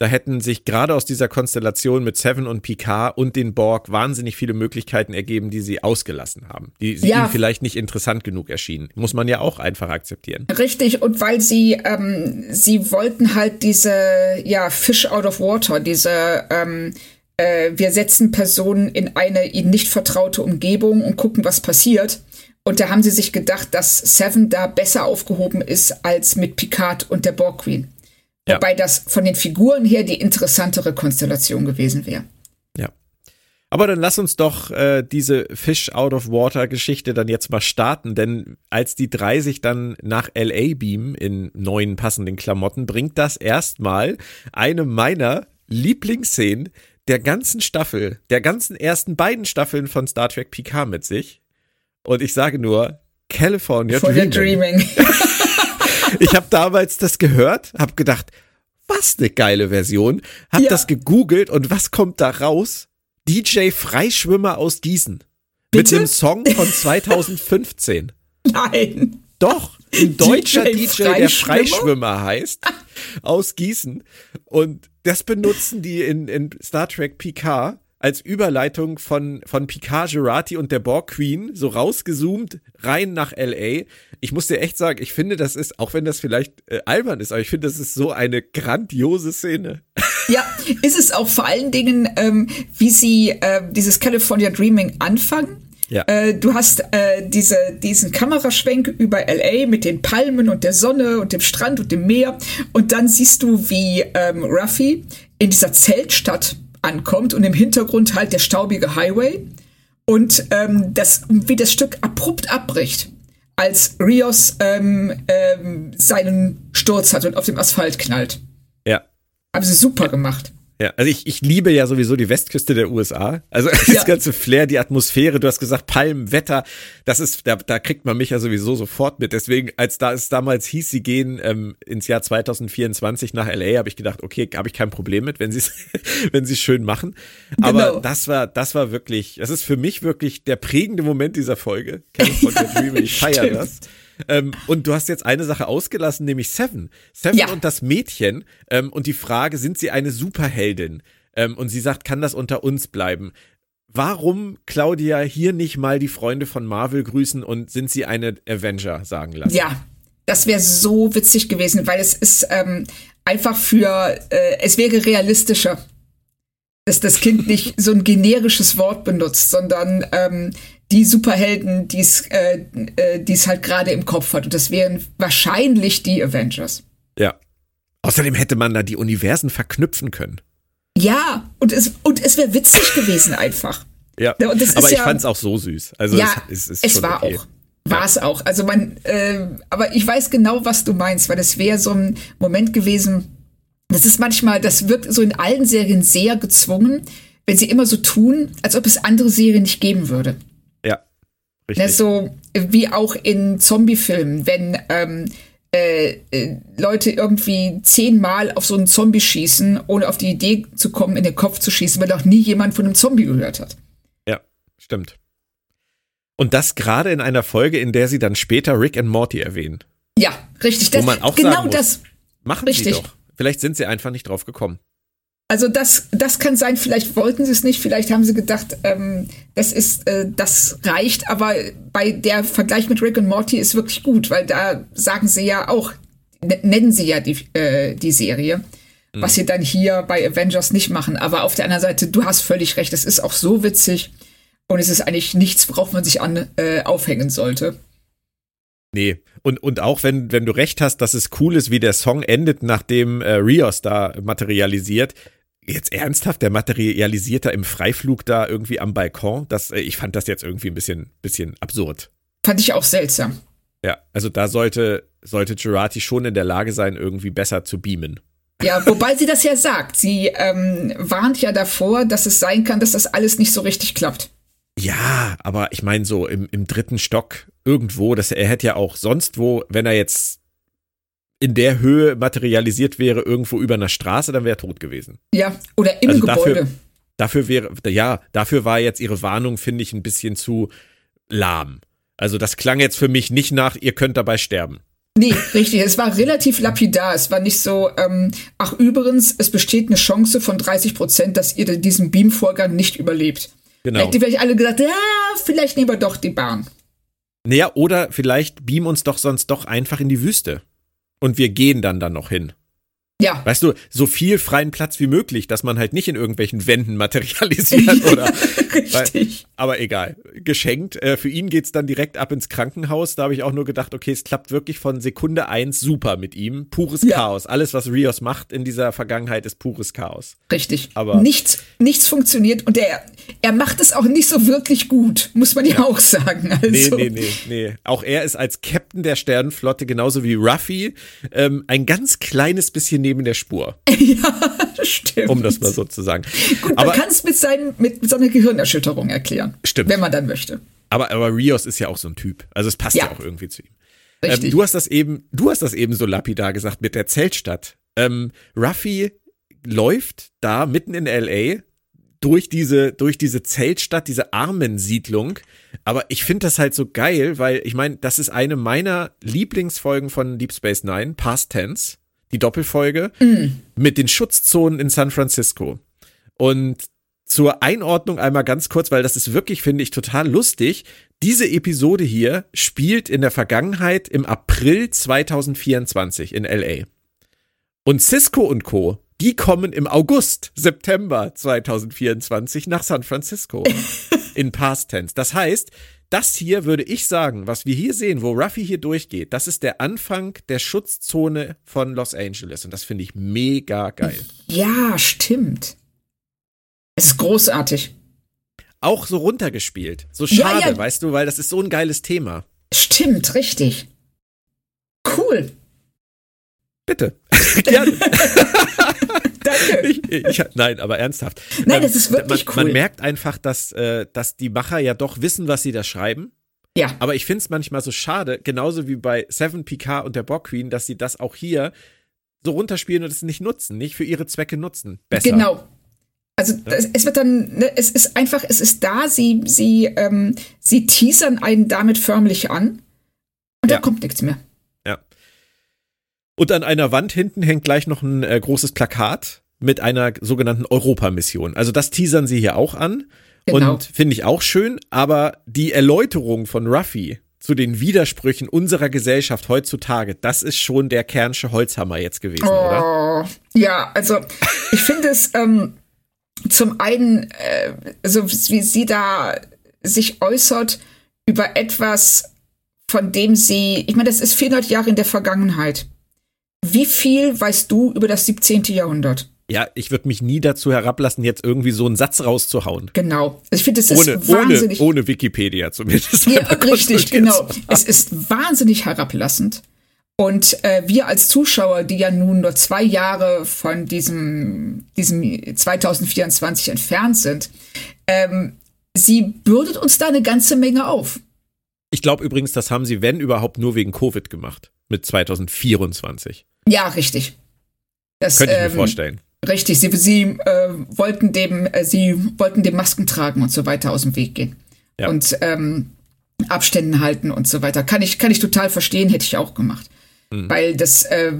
Da hätten sich gerade aus dieser Konstellation mit Seven und Picard und den Borg wahnsinnig viele Möglichkeiten ergeben, die sie ausgelassen haben, die sie Ja. ihnen vielleicht nicht interessant genug erschienen. Muss man ja auch einfach akzeptieren. Richtig, und weil sie, ähm, sie wollten halt diese, ja, Fish out of water, diese, ähm, äh, wir setzen Personen in eine ihnen nicht vertraute Umgebung und gucken, was passiert. Und da haben sie sich gedacht, dass Seven da besser aufgehoben ist als mit Picard und der Borg Queen. Ja. Wobei das von den Figuren her die interessantere Konstellation gewesen wäre. Ja. Aber dann lass uns doch äh, diese Fish out of Water Geschichte dann jetzt mal starten, denn als die drei sich dann nach LA beamen in neuen passenden Klamotten, bringt das erstmal eine meiner Lieblingsszenen der ganzen Staffel, der ganzen ersten beiden Staffeln von Star Trek Picard mit sich. Und ich sage nur, California For the Dreaming. Dreaming. Ich habe damals das gehört, habe gedacht, was eine geile Version. Hab Ja. das gegoogelt und was kommt da raus? DJ Freischwimmer aus Gießen. Mit Bitte? dem Song von 2015. Nein. Doch, ein deutscher DJ, DJ der Freischwimmer? Freischwimmer heißt, aus Gießen. Und das benutzen die in, in Star Trek Picard als Überleitung von, von Picard Gerati und der Borg Queen so rausgezoomt rein nach LA. Ich muss dir echt sagen, ich finde, das ist, auch wenn das vielleicht äh, albern ist, aber ich finde, das ist so eine grandiose Szene. Ja, ist es auch vor allen Dingen, ähm, wie sie äh, dieses California Dreaming anfangen. Ja. Äh, du hast äh, diese, diesen Kameraschwenk über LA mit den Palmen und der Sonne und dem Strand und dem Meer. Und dann siehst du, wie ähm, Ruffy in dieser Zeltstadt ankommt und im Hintergrund halt der staubige Highway und ähm, das, wie das Stück abrupt abbricht, als Rios ähm, ähm, seinen Sturz hat und auf dem Asphalt knallt. Ja. Haben sie super gemacht. Ja, also ich, ich liebe ja sowieso die Westküste der USA. Also das Ja. ganze Flair, die Atmosphäre, du hast gesagt Palmen, Wetter, das ist, da, da kriegt man mich ja sowieso sofort mit. Deswegen, als da es damals hieß, sie gehen ähm, ins Jahr 2024 nach LA, habe ich gedacht, okay, habe ich kein Problem mit, wenn sie es wenn sie schön machen. Aber Genau. das war, das war wirklich, das ist für mich wirklich der prägende Moment dieser Folge. California Dreaming, ich feiere das. Ähm, und du hast jetzt eine Sache ausgelassen, nämlich Seven. Seven Ja. und das Mädchen. Ähm, und die Frage, sind sie eine Superheldin? Ähm, und sie sagt, kann das unter uns bleiben? Warum, Claudia, hier nicht mal die Freunde von Marvel grüßen und sind sie eine Avenger sagen lassen? Ja, das wäre so witzig gewesen, weil es ist ähm, einfach für, äh, es wäre realistischer, dass das Kind nicht so ein generisches Wort benutzt, sondern ähm, die Superhelden, die es äh, äh, die es halt gerade im Kopf hat. Und das wären wahrscheinlich die Avengers. ja. Außerdem hätte man da die Universen verknüpfen können. Ja, und es, und es wäre witzig gewesen einfach. Ja, Ja, aber ich ja- fand's auch so süß. Also ja, es, es ist es war okay. auch. War es auch. Also man, äh, aber ich weiß genau, was du meinst, weil es wäre so ein Moment gewesen. Das ist manchmal, das wirkt so in allen Serien sehr gezwungen, wenn sie immer so tun, als ob es andere Serien nicht geben würde. Richtig. Ne, so wie auch in Zombie-Filmen, wenn ähm, äh, äh, Leute irgendwie zehnmal auf so einen Zombie schießen, ohne auf die Idee zu kommen, in den Kopf zu schießen, weil noch nie jemand von einem Zombie gehört hat. Ja, stimmt. Und das gerade in einer Folge, in der sie dann später Rick and Morty erwähnen. Ja, richtig. Wo Das, man auch genau sagen muss, das. Machen Richtig. sie doch. Vielleicht sind sie einfach nicht drauf gekommen. Also das, das kann sein, vielleicht wollten sie es nicht, vielleicht haben sie gedacht, ähm, das ist, äh, das reicht, aber bei der Vergleich mit Rick und Morty ist wirklich gut, weil da sagen sie ja auch, n- nennen sie ja die, äh, die Serie, was sie dann hier bei Avengers nicht machen. Aber auf der anderen Seite, du hast völlig recht, es ist auch so witzig und es ist eigentlich nichts, worauf man sich an, äh, aufhängen sollte. Nee. Und, und auch wenn, wenn du recht hast, dass es cool ist, wie der Song endet, nachdem äh, Rios da materialisiert. Jetzt ernsthaft, der materialisiert da im Freiflug da irgendwie am Balkon. Das, äh, ich fand das jetzt irgendwie ein bisschen, bisschen absurd. Fand ich auch seltsam. Ja, also da sollte, sollte Girardi schon in der Lage sein, irgendwie besser zu beamen. Ja, wobei sie das ja sagt. Sie ähm, warnt ja davor, dass es sein kann, dass das alles nicht so richtig klappt. Ja, aber ich meine so im, im dritten Stock irgendwo, dass er hätte ja auch sonst wo, wenn er jetzt in der Höhe materialisiert wäre, irgendwo über einer Straße, dann wäre er tot gewesen. Ja, oder im Also Gebäude. dafür- Dafür wäre, ja, dafür war jetzt ihre Warnung, finde ich, ein bisschen zu lahm. Also das klang jetzt für mich nicht nach, ihr könnt dabei sterben. Nee, richtig. Es war relativ lapidar. Es war nicht so, ähm, ach übrigens, es besteht eine Chance von 30 Prozent, dass ihr diesen Beamvorgang nicht überlebt. Genau. Hätten die vielleicht alle gesagt, ja, vielleicht nehmen wir doch die Bahn. Naja, oder vielleicht beam uns doch sonst doch einfach in die Wüste. Und wir gehen dann dann noch hin. Ja, Weißt du, so viel freien Platz wie möglich, dass man halt nicht in irgendwelchen Wänden materialisiert oder. richtig. Aber egal, geschenkt. Äh, für ihn geht's dann direkt ab ins Krankenhaus. Da habe ich auch nur gedacht, okay, es klappt wirklich von Sekunde eins super mit ihm. Pures Ja. Chaos. Alles, was Rios macht in dieser Vergangenheit, ist pures Chaos. Richtig. Aber- nichts, nichts funktioniert und er, er macht es auch nicht so wirklich gut, muss man ja, auch sagen. Also, Nee, nee, nee, nee. Auch er ist als Captain der Sternenflotte, genauso wie Ruffy, ähm, ein ganz kleines bisschen neben der Spur, stimmt. um das mal so zu sagen. Gut, Aber, man kann es mit, seinem- mit, seiner Gehirnerschütterung erklären. Stimmt. Wenn man dann möchte. aber, aber Rios ist ja auch so ein Typ. Also es passt ja, Ja. auch irgendwie zu ihm. Ähm, du hast das eben, du hast das eben so lapidar gesagt mit der Zeltstadt. Ähm, Ruffy läuft da mitten in LA durch diese, durch diese Zeltstadt, diese Armensiedlung. Aber ich finde das halt so geil, weil ich meine, das ist eine meiner Lieblingsfolgen von Deep Space Nine, Past Tense, die Doppelfolge mit den Schutzzonen in San Francisco. Und zur Einordnung einmal ganz kurz, weil das ist wirklich, finde ich, total lustig. Diese Episode hier spielt in der Vergangenheit im April 2024 in LA. Und Cisco und Co., die kommen im August, September 2024 nach San Francisco. in Past Tense. Das heißt, das hier würde ich sagen, was wir hier sehen, wo Ruffy hier durchgeht, das ist der Anfang der Schutzzone von Los Angeles. Und das finde ich mega geil. Ja, stimmt. Es ist großartig. Auch so runtergespielt. So schade, Ja, ja. weißt du, weil das ist so ein geiles Thema. Stimmt, richtig. Cool. Bitte. Gerne. Danke. Ich, ich, nein, aber ernsthaft. Nein, das ist wirklich man, cool. Man merkt einfach, dass, äh, dass die Macher ja doch wissen, was sie da schreiben. Ja, Aber ich finde es manchmal so schade, genauso wie bei Seven Picard und der Borg Queen, dass sie das auch hier so runterspielen und es nicht nutzen, nicht für ihre Zwecke nutzen. Besser. genau. Also es, es wird dann, ne, es ist einfach, es ist da, sie, sie, ähm, sie teasern einen damit förmlich an und Ja. da kommt nichts mehr. Ja. Und an einer Wand hinten hängt gleich noch ein äh, großes Plakat mit einer sogenannten Europamission. Also das teasern sie hier auch an. Genau. Und finde ich auch schön, aber die Erläuterung von Ruffy zu den Widersprüchen unserer Gesellschaft heutzutage, das ist schon der Kernsche Holzhammer jetzt gewesen, oder? Oh, ja, also ich finde es ähm, zum einen, äh, so wie sie da sich äußert über etwas, von dem sie, ich meine, das ist 400 Jahre in der Vergangenheit. Wie viel weißt du über das 17. Jahrhundert? Ja, ich würde mich nie dazu herablassen, jetzt irgendwie so einen Satz rauszuhauen. Genau. Ich finde, es Ohne, ist ohne, wahnsinnig. ohne Wikipedia zumindest. Ja, richtig, genau. Es ist wahnsinnig herablassend. Und äh, wir als Zuschauer, die ja nun nur zwei Jahre von diesem, diesem 2024 entfernt sind, ähm, sie bürdet uns da eine ganze Menge auf. Ich glaube übrigens, das haben sie, wenn überhaupt, nur wegen Covid gemacht. Mit 2024. Ja, richtig. Das, Könnte ich mir ähm, vorstellen. Richtig, sie, sie äh, wollten dem, äh, sie wollten dem Masken tragen und so weiter aus dem Weg gehen. Ja. Und ähm, Abständen halten und so weiter. Kann ich, kann ich total verstehen, hätte ich auch gemacht. Mhm. Weil das äh,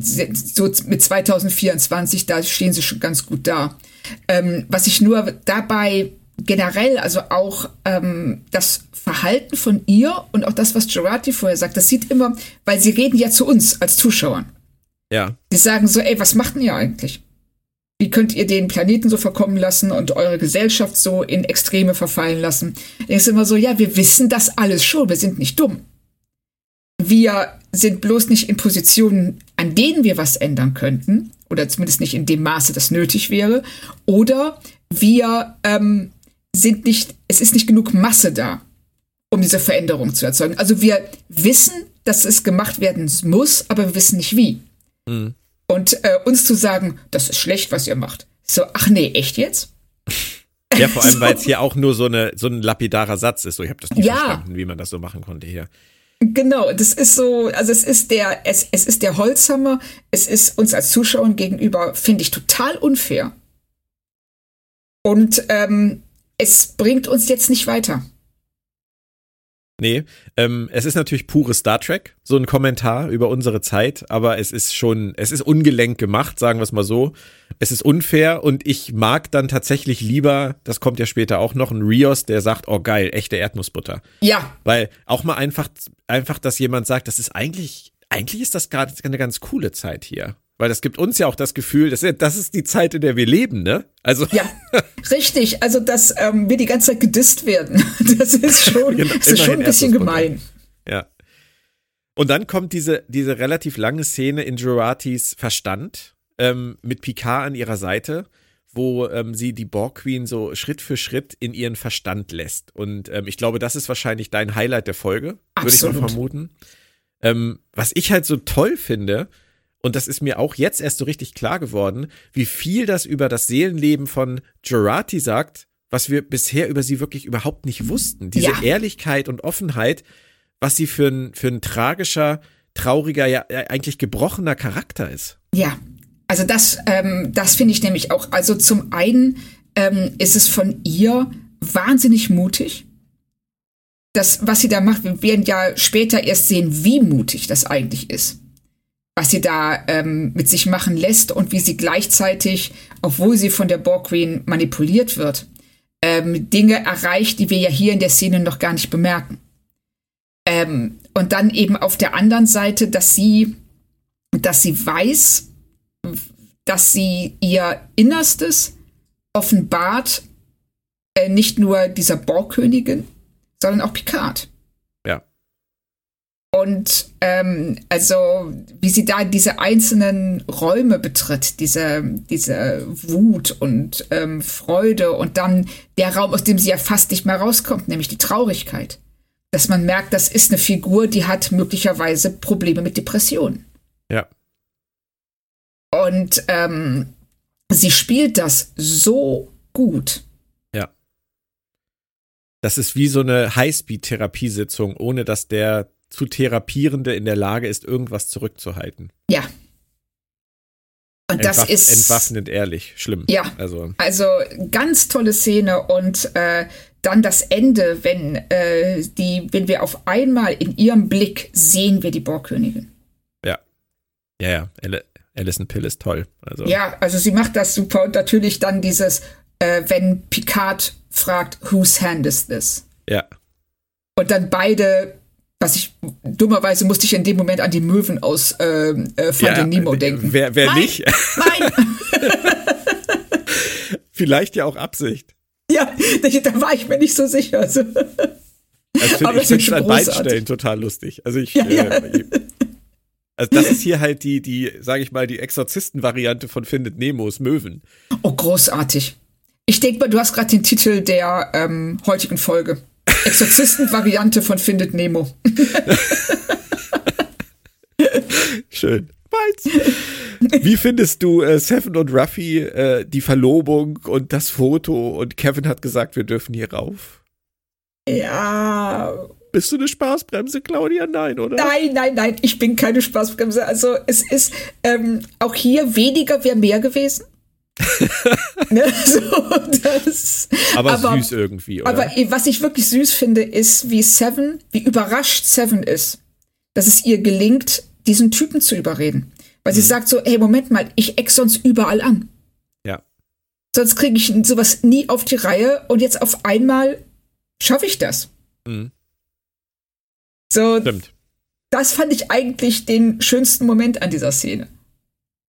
so mit 2024, da stehen sie schon ganz gut da. Ähm, was ich nur dabei generell, also auch ähm, das Verhalten von ihr und auch das, was Gerati vorher sagt, das sieht immer, weil sie reden ja zu uns als Zuschauern. Ja. Die sagen so, ey, was macht denn ihr eigentlich? Wie könnt ihr den Planeten so verkommen lassen und eure Gesellschaft so in Extreme verfallen lassen? Denkst du immer so, ja, wir wissen das alles schon, wir sind nicht dumm. Wir sind bloß nicht in Positionen, an denen wir was ändern könnten, oder zumindest nicht in dem Maße, das nötig wäre, oder wir ähm, sind nicht, es ist nicht genug Masse da, um diese Veränderung zu erzeugen. Also wir wissen, dass es gemacht werden muss, aber wir wissen nicht wie. Und äh, uns zu sagen, das ist schlecht, was ihr macht. So, ach nee, echt jetzt? Ja, vor allem, So. weil es hier auch nur so, eine, so ein lapidarer Satz ist. So, ich habe das nie Ja. verstanden, wie man das so machen konnte hier. Genau, das ist so, also es ist der, es, es ist der Holzhammer, es ist uns als Zuschauern gegenüber, finde ich, total unfair. Und ähm, es bringt uns jetzt nicht weiter. Nee, ähm, es ist natürlich pure Star Trek, so ein Kommentar über unsere Zeit, aber es ist schon, es ist ungelenk gemacht, sagen wir es mal so. Es ist unfair und ich mag dann tatsächlich lieber, das kommt ja später auch noch, ein Rios, der sagt, oh geil, echte Erdnussbutter. Ja, Weil auch mal einfach, einfach, dass jemand sagt, das ist eigentlich, eigentlich ist das gerade eine ganz coole Zeit hier. Weil das gibt uns ja auch das Gefühl, das ist, das ist die Zeit, in der wir leben, ne? Also, ja, richtig. Also, dass ähm, wir die ganze Zeit gedisst werden, das ist schon, Genau, das ist schon ein bisschen gemein. Ja. Und dann kommt diese, diese relativ lange Szene in Juratis Verstand ähm, mit Picard an ihrer Seite, wo ähm, sie die Borg Queen so Schritt für Schritt in ihren Verstand lässt. Und ähm, ich glaube, das ist wahrscheinlich dein Highlight der Folge, würde ich mal vermuten. Ähm, was ich halt so toll finde, und das ist mir auch jetzt erst so richtig klar geworden, wie viel das über das Seelenleben von Jurati sagt, was wir bisher über sie wirklich überhaupt nicht wussten. Diese Ja. Ehrlichkeit und Offenheit, was sie für ein, für ein tragischer, trauriger, ja eigentlich gebrochener Charakter ist. Ja, also das, ähm, das finde ich nämlich auch. Also zum einen ähm, ist es von ihr wahnsinnig mutig. Das, was sie da macht, wir werden ja später erst sehen, wie mutig das eigentlich ist. Was sie da ähm, mit sich machen lässt und wie sie gleichzeitig, obwohl sie von der Borg Queen manipuliert wird, ähm, Dinge erreicht, die wir ja hier in der Szene noch gar nicht bemerken. Ähm, und dann eben auf der anderen Seite, dass sie, dass sie weiß, dass sie ihr Innerstes offenbart, äh, nicht nur dieser Borgkönigin, sondern auch Picard. Und ähm, also, wie sie da diese einzelnen Räume betritt, diese, diese Wut und ähm, Freude und dann der Raum, aus dem sie ja fast nicht mehr rauskommt, nämlich die Traurigkeit. Dass man merkt, das ist eine Figur, die hat möglicherweise Probleme mit Depressionen. Ja. Und ähm, sie spielt das so gut. Ja. Das ist wie so eine Highspeed-Therapiesitzung, ohne dass der zu Therapierende in der Lage ist, irgendwas zurückzuhalten. Ja. Und das Entwaff ist entwaffnend ehrlich, schlimm. Ja. Also Also ganz tolle Szene und äh, dann das Ende, wenn äh, die, wenn wir auf einmal in ihrem Blick sehen wir die Borgkönigin. ja, ja, ja. Ali- Alison Pill ist toll. Also Ja, also sie macht das super und natürlich dann dieses, äh, wenn Picard fragt, whose hand is this? ja. Und dann beide, was ich dummerweise musste ich in dem Moment an die Möwen aus äh, äh, Finding ja, Nemo äh, denken. Wer, wer Nein, nicht? Nein, Vielleicht ja auch Absicht. ja, da war ich mir nicht so sicher. Also, Also find, Aber ich finde es an beiden. Stellen total lustig. Also ich, Ja, ja. Äh, also das ist hier halt die, die, sage ich mal, die Exorzisten-Variante von Findet Nemos Möwen. Oh, großartig. Ich denke mal, du hast gerade den Titel der ähm, heutigen Folge. Exorzisten-Variante von Findet Nemo. Schön. Meins. Wie findest du äh, Seven und Ruffy, äh, die Verlobung und das Foto und Kevin hat gesagt, wir dürfen hier rauf? Ja. Bist du eine Spaßbremse, Claudia? Nein, oder? Nein, nein, nein, ich bin keine Spaßbremse. Also es ist ähm, auch hier weniger wäre mehr gewesen. ne, so, das, Aber, süß irgendwie, oder? Aber was ich wirklich süß finde, ist, wie Seven, wie überrascht Seven ist, dass es ihr gelingt, diesen Typen zu überreden. Weil sie sagt so, hey, Moment mal, ich ex sonst überall an. ja. Sonst kriege ich sowas nie auf die Reihe und jetzt auf einmal schaffe ich das. Mhm. So, Stimmt. das fand ich eigentlich den schönsten Moment an dieser Szene.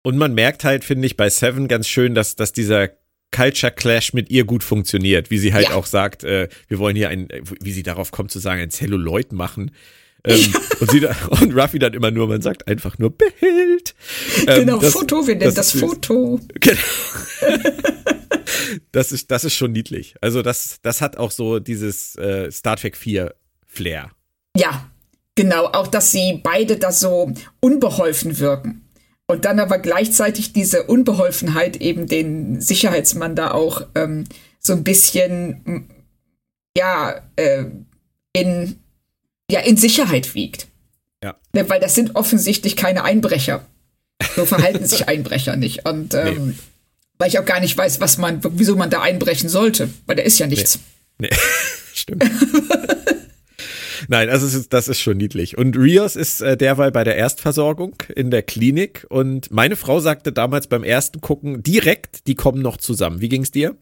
Und man merkt halt, finde ich, bei Seven ganz schön, dass, dass dieser Culture Clash mit ihr gut funktioniert, wie sie halt Ja. auch sagt, äh, wir wollen hier ein, äh, wie sie darauf kommt zu sagen, ein Celluloid machen. Ähm, und, sie da, und Ruffy dann immer nur, man sagt einfach nur Bild. Ähm, genau, das- Foto, wir nennen das, süß. Foto. Genau. das ist, das ist schon niedlich. Also das, das hat auch so dieses äh, Star Trek 4 Flair. Ja, genau, auch dass sie beide da so unbeholfen wirken. Und dann aber gleichzeitig diese Unbeholfenheit eben den Sicherheitsmann da auch ähm, so ein bisschen, ja, äh, in, ja, in Sicherheit wiegt. Ja. Ne, weil das sind offensichtlich keine Einbrecher. So verhalten sich Einbrecher nicht. Und ähm, Nee. weil ich auch gar nicht weiß, was man, wieso man da einbrechen sollte, weil da ist ja nichts. Nee, stimmt. Nein, also es ist, das ist schon niedlich. Und Rios ist äh, derweil bei der Erstversorgung in der Klinik und meine Frau sagte damals beim ersten Gucken direkt, die kommen noch zusammen. Wie ging's dir?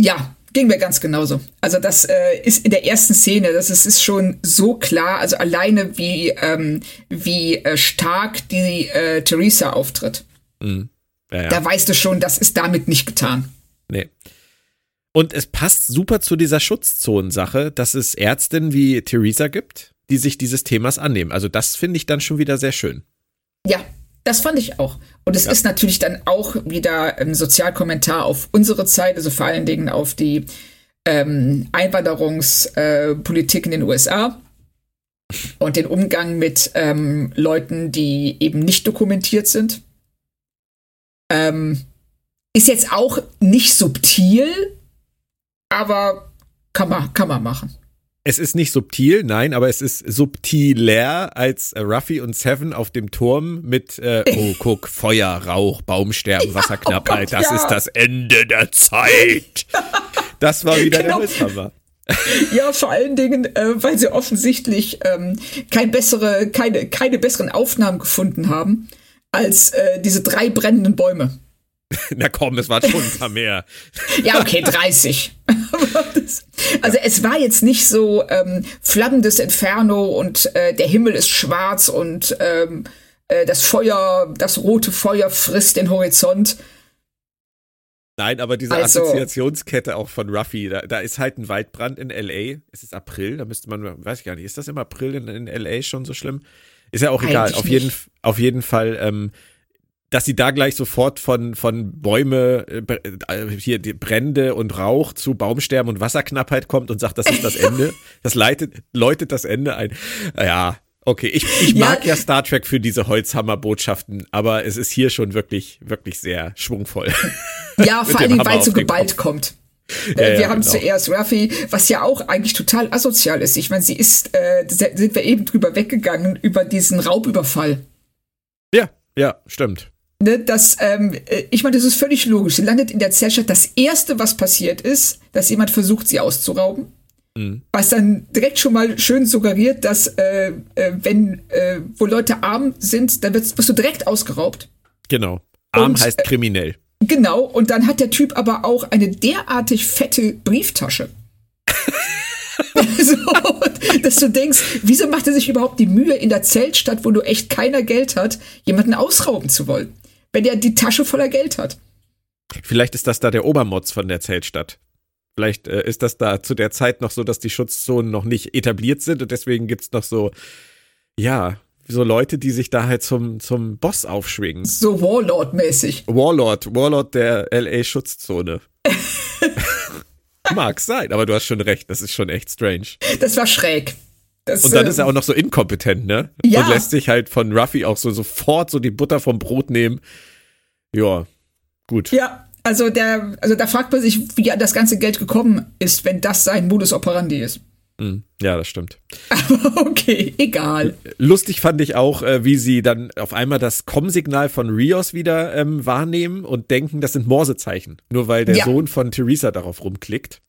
Ja, ging mir ganz genauso. Also das äh, ist in der ersten Szene, das ist, ist schon so klar, also alleine wie, ähm, wie äh, stark die äh, Theresa auftritt. Ja, ja. Da weißt du schon, das ist damit nicht getan. Nee. Und es passt super zu dieser Schutzzonensache, dass es Ärztinnen wie Theresa gibt, die sich dieses Themas annehmen. Also das finde ich dann schon wieder sehr schön. Ja, das fand ich auch. Und es ist natürlich dann auch wieder ein Sozialkommentar auf unsere Zeit, also vor allen Dingen auf die ähm, Einwanderungspolitik Politik in den USA und den Umgang mit ähm, Leuten, die eben nicht dokumentiert sind. Ähm, ist jetzt auch nicht subtil, aber kann man, kann man machen. Es ist nicht subtil, nein, aber es ist subtiler als Ruffy und Seven auf dem Turm mit, äh, oh, guck, Feuer, Rauch, Baumsterben, Wasserknappheit, oh Gott, das ja. ist das Ende der Zeit. Das war wieder Genau. der Holzhammer. Ja, vor allen Dingen, äh, weil sie offensichtlich ähm, kein bessere, keine, keine besseren Aufnahmen gefunden haben, als äh, diese drei brennenden Bäume. Na komm, es waren schon ein paar mehr. ja, okay, 30. also ja. es war jetzt nicht so ähm, flammendes Inferno und äh, der Himmel ist schwarz und ähm, äh, das Feuer, das rote Feuer frisst den Horizont. Nein, aber diese also, Assoziationskette auch von Ruffy, da, da, ist halt ein Waldbrand in LA. Es ist April, da müsste man, weiß ich gar nicht, ist das im April in, in LA schon so schlimm? Ist ja auch egal. Auf jeden, auf jeden Fall, ähm, dass sie da gleich sofort von, von Bäume, äh, hier die Brände und Rauch zu Baumsterben und Wasserknappheit kommt und sagt, das ist das Ende. Das leitet, läutet das Ende ein. Ja, okay. Ich, ich mag ja, ja Star Trek für diese Holzhammer-Botschaften, aber es ist hier schon wirklich, wirklich sehr schwungvoll. Ja, vor allem, weil so geballt kommt. Ja, äh, wir ja, haben genau. zuerst Ruffy, was ja auch eigentlich total asozial ist. Ich meine, sie ist, äh, sind wir eben drüber weggegangen, über diesen Raubüberfall. Ja, ja, stimmt. Ne, das, ähm, äh, ich meine, das ist völlig logisch. Sie landet in der Zellstadt. Das Erste, was passiert ist, dass jemand versucht, sie auszurauben. Mhm. Was dann direkt schon mal schön suggeriert, dass äh, äh, wenn äh, wo Leute arm sind, dann wirst, wirst du direkt ausgeraubt. Genau. Arm Und, heißt äh, kriminell. Genau, und dann hat der Typ aber auch eine derartig fette Brieftasche. so, dass du denkst, wieso macht er sich überhaupt die Mühe, in der Zeltstadt, wo du echt keiner Geld hat, jemanden ausrauben zu wollen, wenn er die Tasche voller Geld hat? Vielleicht ist das da der Obermotz von der Zeltstadt. Vielleicht äh, ist das da zu der Zeit noch so, dass die Schutzzonen noch nicht etabliert sind und deswegen gibt es noch so, ja, so Leute, die sich da halt zum, zum Boss aufschwingen. So Warlord-mäßig. Warlord, Warlord der LA-Schutzzone. Mag sein, aber du hast schon recht, das ist schon echt strange. Das war schräg. Das, und dann ähm, ist er auch noch so inkompetent, ne? Ja. Und lässt sich halt von Ruffy auch so sofort so die Butter vom Brot nehmen. Ja, gut. Ja, also der, also da fragt man sich, wie das ganze Geld gekommen ist, wenn das sein Modus operandi ist. Hm, ja, das stimmt. okay, egal. Lustig fand ich auch, äh, wie sie dann auf einmal das Com-Signal von Rios wieder ähm, wahrnehmen und denken, das sind Morsezeichen. Nur weil der ja. Sohn von Theresa darauf rumklickt.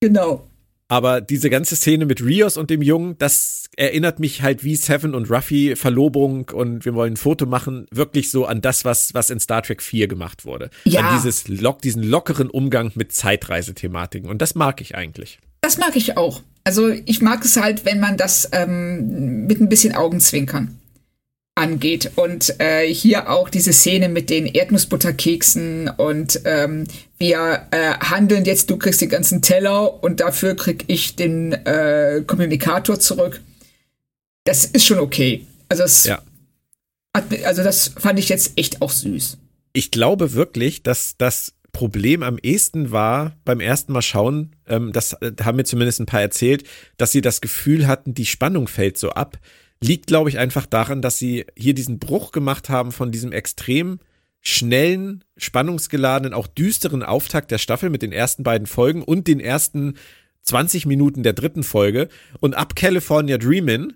Genau. Aber diese ganze Szene mit Rios und dem Jungen, das erinnert mich halt wie Seven und Ruffy, Verlobung und wir wollen ein Foto machen, wirklich so an das, was, was in Star Trek 4 gemacht wurde. Ja. An dieses, diesen lockeren Umgang mit Zeitreisethematiken. Und das mag ich eigentlich. Das mag ich auch. Also ich mag es halt, wenn man das ähm, mit ein bisschen Augenzwinkern angeht. Und äh, hier auch diese Szene mit den Erdnussbutterkeksen und ähm, wir äh, handeln jetzt, du kriegst den ganzen Teller und dafür krieg ich den äh, Kommunikator zurück. Das ist schon okay. Also das, ja. hat, also das fand ich jetzt echt auch süß. Ich glaube wirklich, dass das Problem am ehesten war beim ersten Mal schauen, ähm, das äh, haben mir zumindest ein paar erzählt, dass sie das Gefühl hatten, die Spannung fällt so ab. Liegt, glaube ich, einfach daran, dass sie hier diesen Bruch gemacht haben von diesem extrem schnellen, spannungsgeladenen, auch düsteren Auftakt der Staffel mit den ersten beiden Folgen und den ersten 20 Minuten der dritten Folge. Und ab California Dreamin'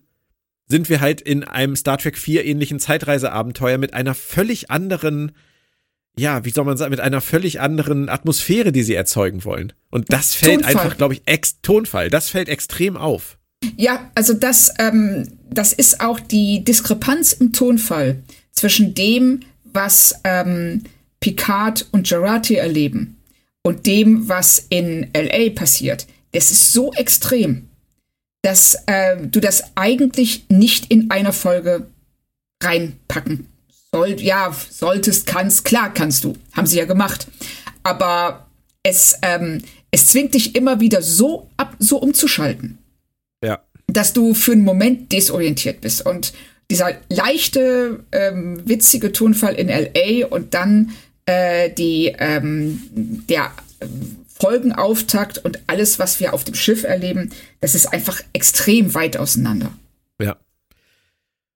sind wir halt in einem Star Trek 4 ähnlichen Zeitreiseabenteuer mit einer völlig anderen ja, wie soll man sagen, mit einer völlig anderen Atmosphäre, die sie erzeugen wollen. Und das fällt Tonfall. einfach, glaube ich, ex Tonfall, das fällt extrem auf. Ja, also das, ähm, das ist auch die Diskrepanz im Tonfall zwischen dem, was ähm, Picard und Gerati erleben und dem, was in LA passiert. Das ist so extrem, dass äh, du das eigentlich nicht in einer Folge reinpacken soll, ja, solltest, kannst, klar kannst du. Haben sie ja gemacht. Aber es, ähm, es zwingt dich immer wieder so ab, so umzuschalten. Ja. Dass du für einen Moment desorientiert bist. Und dieser leichte, ähm, witzige Tonfall in LA und dann äh, die, ähm, der Folgenauftakt und alles, was wir auf dem Schiff erleben, das ist einfach extrem weit auseinander. Ja.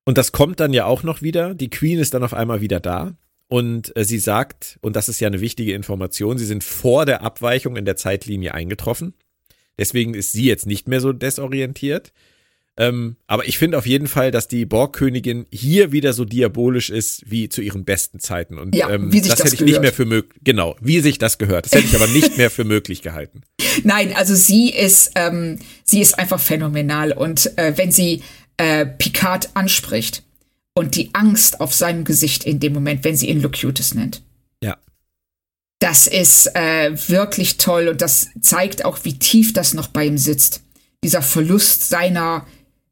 Und das kommt dann ja auch noch wieder. Die Queen ist dann auf einmal wieder da. Und äh, sie sagt, und das ist ja eine wichtige Information, sie sind vor der Abweichung in der Zeitlinie eingetroffen. Deswegen ist sie jetzt nicht mehr so desorientiert. Ähm, aber ich finde auf jeden Fall, dass die Borgkönigin hier wieder so diabolisch ist wie zu ihren besten Zeiten. Und ja, ähm, wie sich das, das hätte ich gehört. nicht mehr für möglich. Genau, wie sich das gehört. Das hätte ich aber nicht mehr für möglich gehalten. Nein, also sie ist, ähm, sie ist einfach phänomenal. Und äh, wenn sie äh, Picard anspricht und die Angst auf seinem Gesicht in dem Moment, wenn sie ihn Locutus nennt. Ja. Das ist äh, wirklich toll und das zeigt auch, wie tief das noch bei ihm sitzt. Dieser Verlust seiner,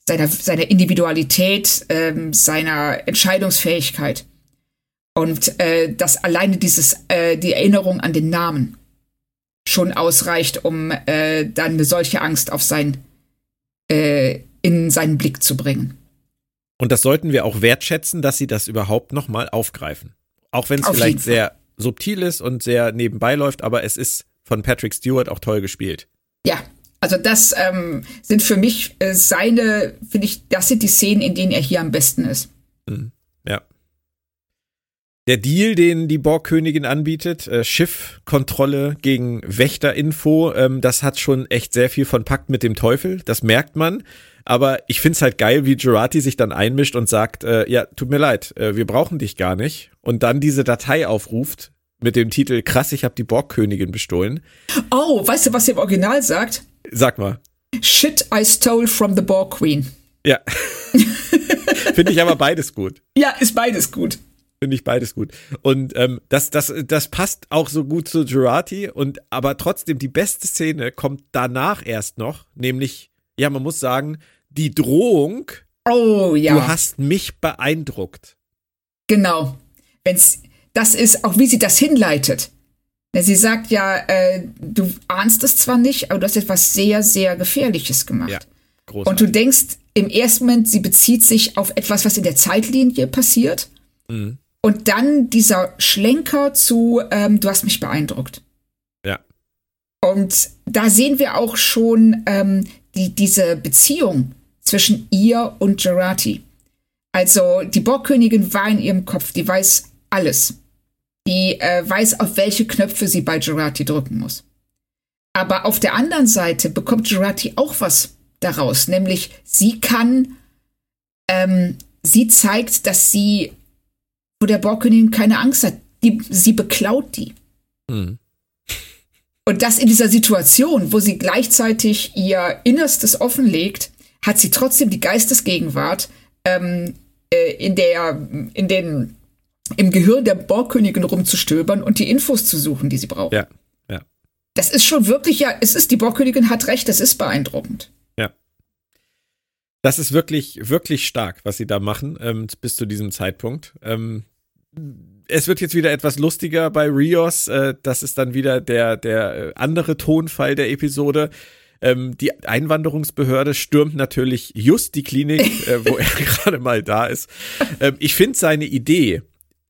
seiner, seiner Individualität, ähm, seiner Entscheidungsfähigkeit. Und äh, dass alleine dieses, äh, die Erinnerung an den Namen schon ausreicht, um äh, dann eine solche Angst auf sein, äh, in seinen Blick zu bringen. Und das sollten wir auch wertschätzen, dass sie das überhaupt nochmal aufgreifen. Auch wenn es vielleicht Fall. sehr subtil ist und sehr nebenbei läuft, aber es ist von Patrick Stewart auch toll gespielt. Ja, also das ähm, sind für mich äh, seine, finde ich, das sind die Szenen, in denen er hier am besten ist. Ja. Der Deal, den die Borgkönigin anbietet, äh, Schiffkontrolle gegen Wächterinfo, ähm, das hat schon echt sehr viel von Pakt mit dem Teufel. Das merkt man. Aber ich find's halt geil, wie Gerati sich dann einmischt und sagt, äh, ja, tut mir leid, äh, wir brauchen dich gar nicht. Und dann diese Datei aufruft mit dem Titel Krass, ich habe die Borgkönigin bestohlen. Oh, weißt du, was er im Original sagt? Sag mal. Shit I stole from the Borg Queen. Ja. Finde ich aber beides gut. Ja, ist beides gut. Finde ich beides gut. Und ähm, das, das, das passt auch so gut zu Girardi. Und aber trotzdem, die beste Szene kommt danach erst noch, nämlich, ja, man muss sagen, die Drohung, Oh ja. du hast mich beeindruckt. Genau. Wenn's, das ist auch, wie sie das hinleitet. Sie sagt ja, äh, du ahnst es zwar nicht, aber du hast etwas sehr, sehr Gefährliches gemacht. Ja, Und großartig. du denkst im ersten Moment, sie bezieht sich auf etwas, was in der Zeitlinie passiert. Mhm. Und dann dieser Schlenker zu, ähm, du hast mich beeindruckt. Ja. Und da sehen wir auch schon ähm, die, diese Beziehung zwischen ihr und Gerati. Also die Borgkönigin war in ihrem Kopf, die weiß alles. Die äh, weiß, auf welche Knöpfe sie bei Gerati drücken muss. Aber auf der anderen Seite bekommt Gerati auch was daraus, nämlich sie kann, ähm, sie zeigt, dass sie vor der Borgkönigin keine Angst hat. Die, sie beklaut die. Mhm. Und das in dieser Situation, wo sie gleichzeitig ihr Innerstes offenlegt, hat sie trotzdem die Geistesgegenwart ähm, äh, in der, in den, im Gehirn der Borgkönigin rumzustöbern und die Infos zu suchen, die sie braucht. Ja, ja. Das ist schon wirklich, ja, es ist, die Borgkönigin hat recht, das ist beeindruckend. Das ist wirklich, wirklich stark, was sie da machen, ähm, bis zu diesem Zeitpunkt. Ähm, es wird jetzt wieder etwas lustiger bei Rios. Äh, das ist dann wieder der, der äh, andere Tonfall der Episode. Ähm, die Einwanderungsbehörde stürmt natürlich just die Klinik, äh, wo er gerade mal da ist. Ähm, ich finde seine Idee,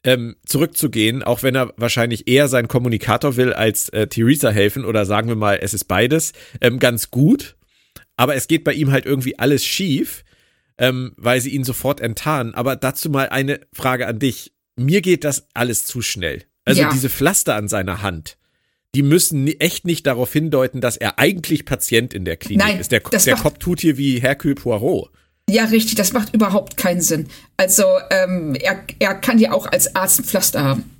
ähm, zurückzugehen, auch wenn er wahrscheinlich eher sein Kommunikator will, als äh, Theresa helfen oder sagen wir mal, es ist beides, ähm, ganz gut. Aber es geht bei ihm halt irgendwie alles schief, ähm, weil sie ihn sofort enttarnen. Aber dazu mal eine Frage an dich. Mir geht das alles zu schnell. Also Ja. diese Pflaster an seiner Hand, die müssen echt nicht darauf hindeuten, dass er eigentlich Patient in der Klinik Nein, ist. Der, der macht- Kopf tut hier wie Hercule Poirot. Ja, richtig, das macht überhaupt keinen Sinn. Also, ähm, er, er kann ja auch als Arzt ein Pflaster haben.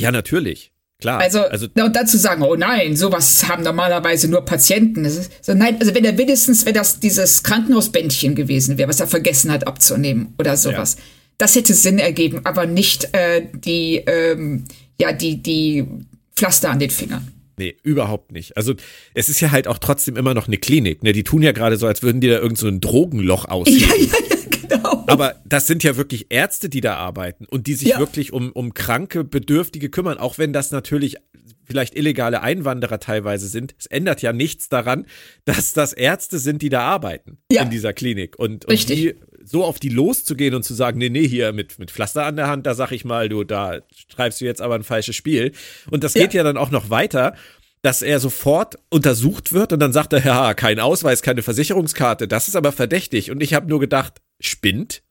Ja, natürlich. Klar. Also, also na, und dazu sagen, oh nein, sowas haben normalerweise nur Patienten. Ist, so, nein, also wenn er wenigstens, wenn das dieses Krankenhausbändchen gewesen wäre, was er vergessen hat abzunehmen oder sowas, das hätte Sinn ergeben, aber nicht äh, die, ähm, ja, die, die Pflaster an den Fingern. Nee, überhaupt nicht. Also es ist ja halt auch trotzdem immer noch eine Klinik. Ne? Die tun ja gerade so, als würden die da irgend so ein Drogenloch ausheben. Ja, ja, ja, genau. Aber das sind ja wirklich Ärzte, die da arbeiten und die sich Ja. wirklich um, um kranke, Bedürftige kümmern, auch wenn das natürlich vielleicht illegale Einwanderer teilweise sind. Es ändert ja nichts daran, dass das Ärzte sind, die da arbeiten Ja. in dieser Klinik. Und, und Richtig. die so auf die loszugehen und zu sagen, nee, nee, hier mit, mit Pflaster an der Hand, da sag ich mal, du, da schreibst du jetzt aber ein falsches Spiel. Und das Ja. geht ja dann auch noch weiter, dass er sofort untersucht wird und dann sagt er, ja, kein Ausweis, keine Versicherungskarte, das ist aber verdächtig. Und ich habe nur gedacht, spinnt?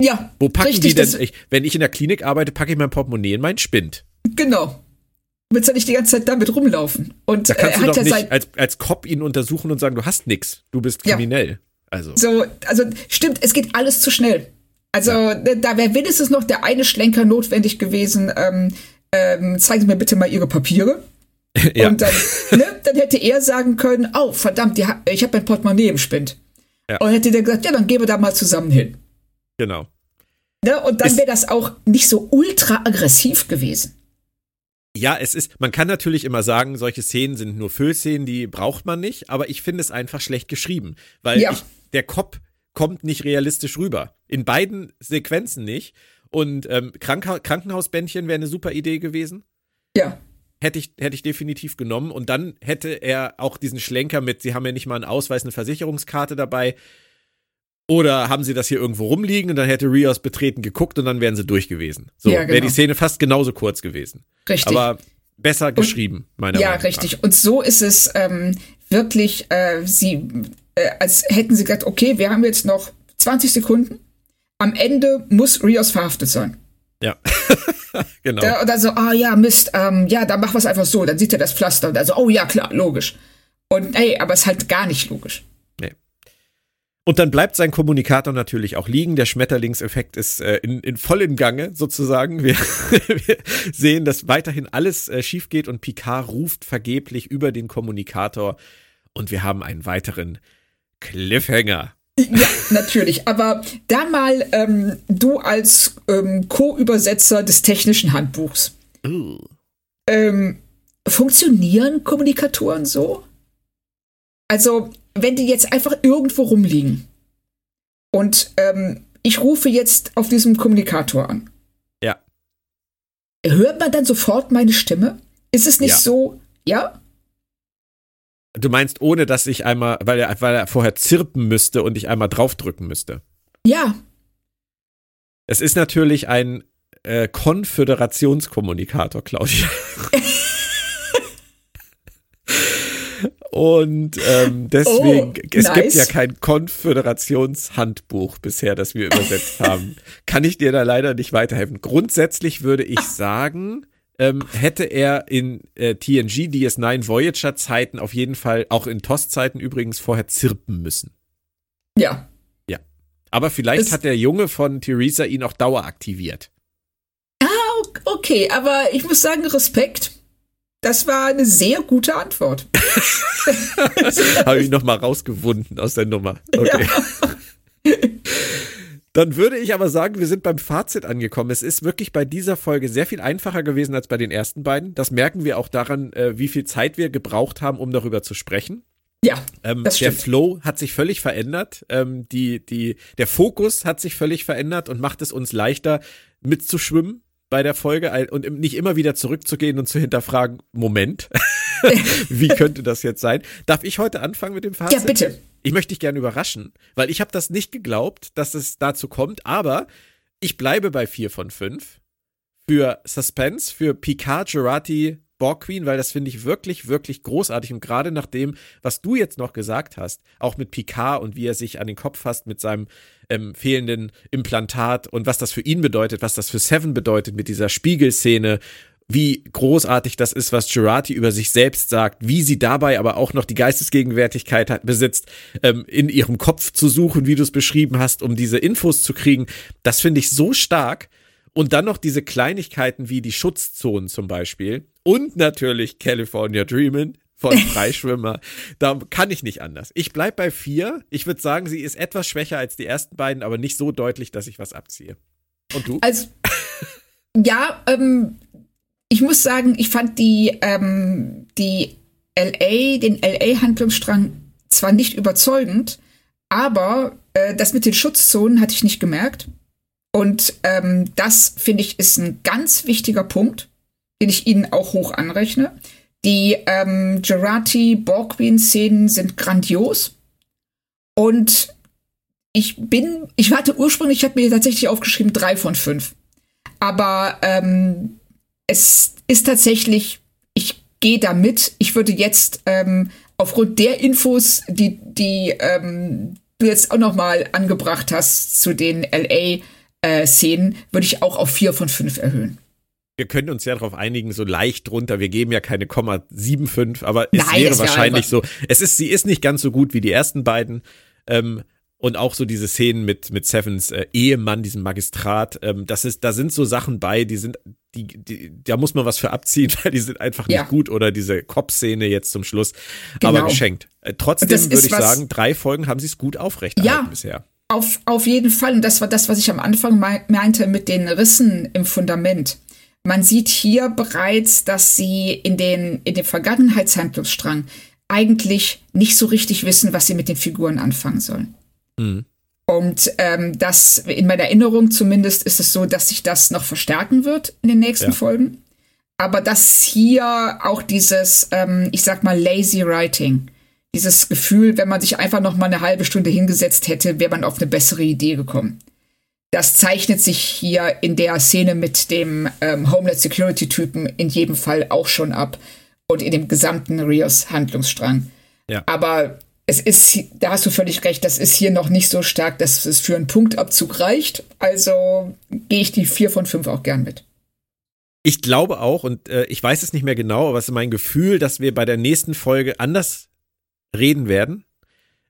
Ja, Wo packen richtig, die denn? Ich, wenn ich in der Klinik arbeite, packe ich mein Portemonnaie in mein Spind. Genau. Du willst ja nicht die ganze Zeit damit rumlaufen. Und Da kannst äh, du doch ja nicht als, als Cop ihn untersuchen und sagen, du hast nix, du bist Ja. Also, So, also stimmt, es geht alles zu schnell. Also da- da wäre wenigstens noch der eine Schlenker notwendig gewesen. Ähm, ähm, zeigen Sie mir bitte mal Ihre Papiere. ja, Und dann, ne, dann hätte er sagen können, oh verdammt, die, ich habe mein Portemonnaie im Spind. Ja. Und hätte der gesagt, ja, dann gehen wir da mal zusammen hin. genau. Ne? Und dann wäre das auch nicht so ultra aggressiv gewesen. Ja, es ist, man kann natürlich immer sagen, solche Szenen sind nur Füllszenen, die braucht man nicht, aber ich finde es einfach schlecht geschrieben, weil Ja. ich, der Kopf kommt nicht realistisch rüber. In beiden Sequenzen nicht. Und ähm, Krankenha Krankenhausbändchen wäre eine super Idee gewesen. Ja. Hätte ich, hätte ich definitiv genommen. Und dann hätte er auch diesen Schlenker mit, sie haben ja nicht mal einen Ausweis, eine Versicherungskarte dabei. Oder haben sie das hier irgendwo rumliegen und dann hätte Rios betreten geguckt und dann wären sie durch gewesen. So, Ja, wäre genau. die Szene fast genauso kurz gewesen. Richtig. Aber besser geschrieben, meiner Ja, Meinung nach. richtig. Und so ist es ähm, wirklich, äh, sie, äh, als hätten sie gesagt, okay, wir haben jetzt noch 20 Sekunden. Am Ende muss Rios verhaftet sein. Ja, genau. Der, und dann so, ah ja, Mist, ähm, ja, dann machen wir es einfach so. Dann sieht er das Pflaster und dann so, oh ja, klar, logisch. Und ey, aber es ist halt gar nicht logisch. Und dann bleibt sein Kommunikator natürlich auch liegen. Der Schmetterlingseffekt ist äh, in, in vollem Gange sozusagen. Wir, wir sehen, dass weiterhin alles äh, schief geht und Picard ruft vergeblich über den Kommunikator und wir haben einen weiteren Cliffhanger. Ja, natürlich. Aber da mal ähm, du als ähm, Co-Übersetzer des technischen Handbuchs. Uh. Ähm, funktionieren Kommunikatoren so? Also, wenn die jetzt einfach irgendwo rumliegen und ähm, ich rufe jetzt auf diesem Kommunikator an, Ja, hört man dann sofort meine Stimme? Ist es nicht Ja. so, ja? du meinst, ohne dass ich einmal, weil er, weil er vorher zirpen müsste und ich einmal draufdrücken müsste. Ja, Es ist natürlich ein äh, Konföderationskommunikator, Claudia. Und ähm, deswegen, Oh, es nice. gibt ja kein Konföderationshandbuch bisher, das wir übersetzt haben. Kann ich dir da leider nicht weiterhelfen. Grundsätzlich würde ich sagen, ähm, hätte er in äh, TNG, DS9 Voyager Zeiten auf jeden Fall, auch in TOS-Zeiten übrigens, vorher zirpen müssen. ja. Aber vielleicht Es- hat der Junge von Theresa ihn auch daueraktiviert. Okay, aber ich muss sagen, Respekt. Das war eine sehr gute Antwort. Habe ich noch mal rausgewunden aus der Nummer. Okay. Dann würde ich aber sagen, wir sind beim Fazit angekommen. Es ist wirklich bei dieser Folge sehr viel einfacher gewesen als bei den ersten beiden. Das merken wir auch daran, äh, wie viel Zeit wir gebraucht haben, um darüber zu sprechen. Ja, Ähm, der stimmt. Flow hat sich völlig verändert. Ähm, die, die, der Fokus hat sich völlig verändert und macht es uns leichter mitzuschwimmen bei der Folge und nicht immer wieder zurückzugehen und zu hinterfragen, Moment, wie könnte das jetzt sein? Darf ich heute anfangen mit dem Fazit? ja, bitte. Ich möchte dich gerne überraschen, weil ich habe das nicht geglaubt, dass es dazu kommt, aber ich bleibe bei vier von fünf für Suspense, für Picard, Gerati, Borg Queen, weil das finde ich wirklich, wirklich großartig und gerade nach dem, was du jetzt noch gesagt hast, auch mit Picard und wie er sich an den Kopf fasst mit seinem ähm, fehlenden Implantat und was das für ihn bedeutet, was das für Seven bedeutet mit dieser Spiegelszene, wie großartig das ist, was Gerati über sich selbst sagt, wie sie dabei aber auch noch die Geistesgegenwärtigkeit hat, besitzt, ähm, in ihrem Kopf zu suchen, wie du es beschrieben hast, um diese Infos zu kriegen. Das finde ich so stark. Und dann noch diese Kleinigkeiten wie die Schutzzonen zum Beispiel. Und natürlich California Dreamin' von Freischwimmer. da kann ich nicht anders. Ich bleib bei vier. Ich würde sagen, sie ist etwas schwächer als die ersten beiden, aber nicht so deutlich, dass ich was abziehe. Und du? Also, ja, ähm, ich muss sagen, ich fand die, ähm, die LA, den LA-Handlungsstrang zwar nicht überzeugend, aber äh, das mit den Schutzzonen hatte ich nicht gemerkt. Und ähm, das, finde ich, ist ein ganz wichtiger Punkt, den ich Ihnen auch hoch anrechne. Die ähm, Gerati-Borgwin-Szenen sind grandios. Und ich bin, ich hatte ursprünglich, ich habe mir tatsächlich aufgeschrieben, drei von fünf. Aber ähm, es ist tatsächlich, ich gehe da mit. Ich würde jetzt ähm, aufgrund der Infos, die, die ähm, du jetzt auch noch mal angebracht hast zu den LA-Szenen, würde ich auch auf vier von fünf erhöhen. Wir können uns ja darauf einigen, so leicht drunter. Wir geben ja keine Komma 75, aber es Nein, wäre das wäre wahrscheinlich einfach- so. Es ist, sie ist nicht ganz so gut wie die ersten beiden. Ähm, und auch so diese Szenen mit, mit Sevens äh, Ehemann, diesem Magistrat, ähm, das ist, da sind so Sachen bei, die sind, die, die, da muss man was für abziehen, weil die sind einfach nicht Ja. gut. Oder diese Cop-Szene jetzt zum Schluss. Aber Genau. geschenkt. Äh, trotzdem würde ich sagen, drei Folgen haben sie es gut aufrechterhalten Ja. bisher. Auf, auf jeden Fall. Und das war das, was ich am Anfang meinte mit den Rissen im Fundament. Man sieht hier bereits, dass sie in den, in dem Vergangenheitshandlungsstrang eigentlich nicht so richtig wissen, was sie mit den Figuren anfangen sollen. Mhm. Und ähm, das, in meiner Erinnerung zumindest, ist es so, dass sich das noch verstärken wird in den nächsten ja. Folgen. Aber dass hier auch dieses, ähm, ich sag mal, lazy writing, dieses Gefühl, wenn man sich einfach noch mal eine halbe Stunde hingesetzt hätte, wäre man auf eine bessere Idee gekommen. Das zeichnet sich hier in der Szene mit dem ähm, Homeland Security Typen in jedem Fall auch schon ab und in dem gesamten Rios Handlungsstrang. Ja. Aber es ist, da hast du völlig recht, das ist hier noch nicht so stark, dass es für einen Punktabzug reicht. Also gehe ich die vier von fünf auch gern mit. Ich glaube auch, und äh, ich weiß es nicht mehr genau, aber es ist mein Gefühl, dass wir bei der nächsten Folge anders reden werden.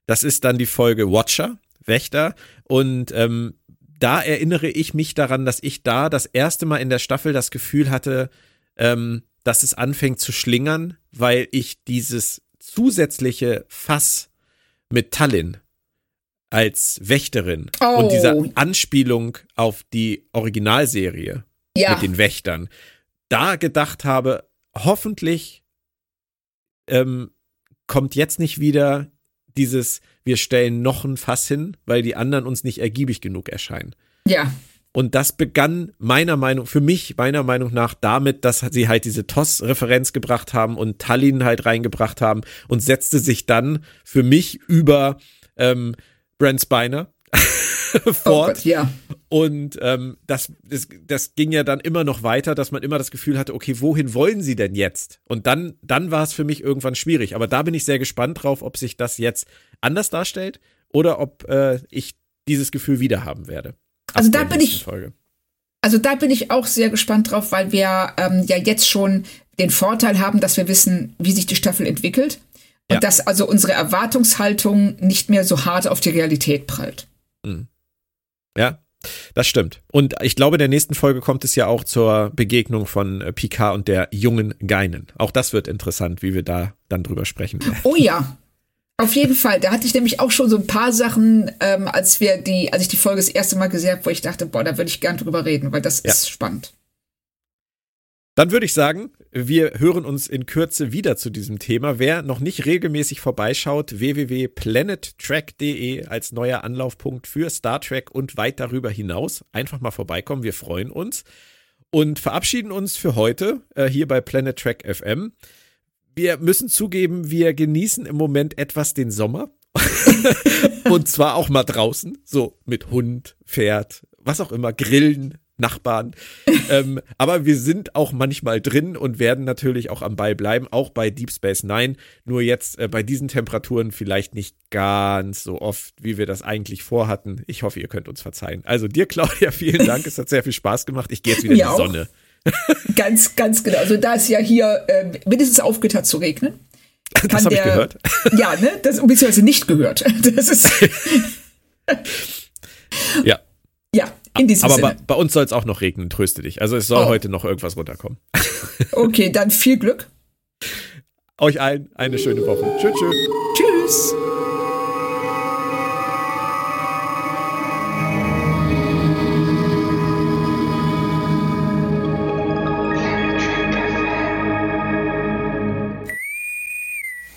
Das ist dann die Folge Watcher, Wächter. Und ähm, da erinnere ich mich daran, dass ich da das erste Mal in der Staffel das Gefühl hatte, ähm, dass es anfängt zu schlingern, weil ich dieses zusätzliche Fass mit Tallinn als Wächterin oh. und diese Anspielung auf die Originalserie ja. mit den Wächtern, da gedacht habe, hoffentlich ähm, kommt jetzt nicht wieder dieses, wir stellen noch ein Fass hin, weil die anderen uns nicht ergiebig genug erscheinen. Ja. Und das begann meiner Meinung, für mich meiner Meinung nach damit, dass sie halt diese TOS-Referenz gebracht haben und Tallinn halt reingebracht haben und setzte sich dann für mich über ähm, Brent Spiner fort. Oh ja. Und ähm, das, das, das ging ja dann immer noch weiter, dass man immer das Gefühl hatte, okay, wohin wollen sie denn jetzt? Und dann, dann war es für mich irgendwann schwierig. Aber da bin ich sehr gespannt drauf, ob sich das jetzt anders darstellt oder ob äh, ich dieses Gefühl wieder haben werde. Also da bin ich. Folge. Also da bin ich auch sehr gespannt drauf, weil wir ähm, ja jetzt schon den Vorteil haben, dass wir wissen, wie sich die Staffel entwickelt. Und ja. dass also unsere Erwartungshaltung nicht mehr so hart auf die Realität prallt. Mhm. Ja, das stimmt. Und ich glaube, in der nächsten Folge kommt es ja auch zur Begegnung von äh, Picard und der jungen Geinen. Auch das wird interessant, wie wir da dann drüber sprechen. Oh ja, auf jeden Fall. Da hatte ich nämlich auch schon so ein paar Sachen, ähm, als wir die, als ich die Folge das erste Mal gesehen habe, wo ich dachte, boah, da würde ich gern drüber reden, weil das ja. ist spannend. Dann würde ich sagen, wir hören uns in Kürze wieder zu diesem Thema. Wer noch nicht regelmäßig vorbeischaut, www.planettrack.de als neuer Anlaufpunkt für Star Trek und weit darüber hinaus. Einfach mal vorbeikommen, wir freuen uns. Und verabschieden uns für heute äh, hier bei Planet Track FM wir müssen zugeben, wir genießen im Moment etwas den Sommer. und zwar auch mal draußen, so mit Hund, Pferd, was auch immer, Grillen, Nachbarn. ähm, aber wir sind auch manchmal drin und werden natürlich auch am Ball bleiben, auch bei Deep Space Nine. Nur jetzt äh, bei diesen Temperaturen vielleicht nicht ganz so oft, wie wir das eigentlich vorhatten. Ich hoffe, ihr könnt uns verzeihen. Also dir, Claudia, vielen Dank. es hat sehr viel Spaß gemacht. Ich gehe jetzt wieder Mir in die auch. Sonne ganz, ganz genau. Also da es ja hier äh, mindestens aufgehört hat zu regnen. Das habe ich gehört. Ja, ne? Das beziehungsweise nicht gehört. Das ist. ja. Ja, in diesem Aber Sinne. bei, bei uns soll es auch noch regnen, tröste dich. Also es soll oh. heute noch irgendwas runterkommen. Okay, dann viel Glück. Euch allen eine schöne Woche. Tschüss. Tschüss. Tschüss.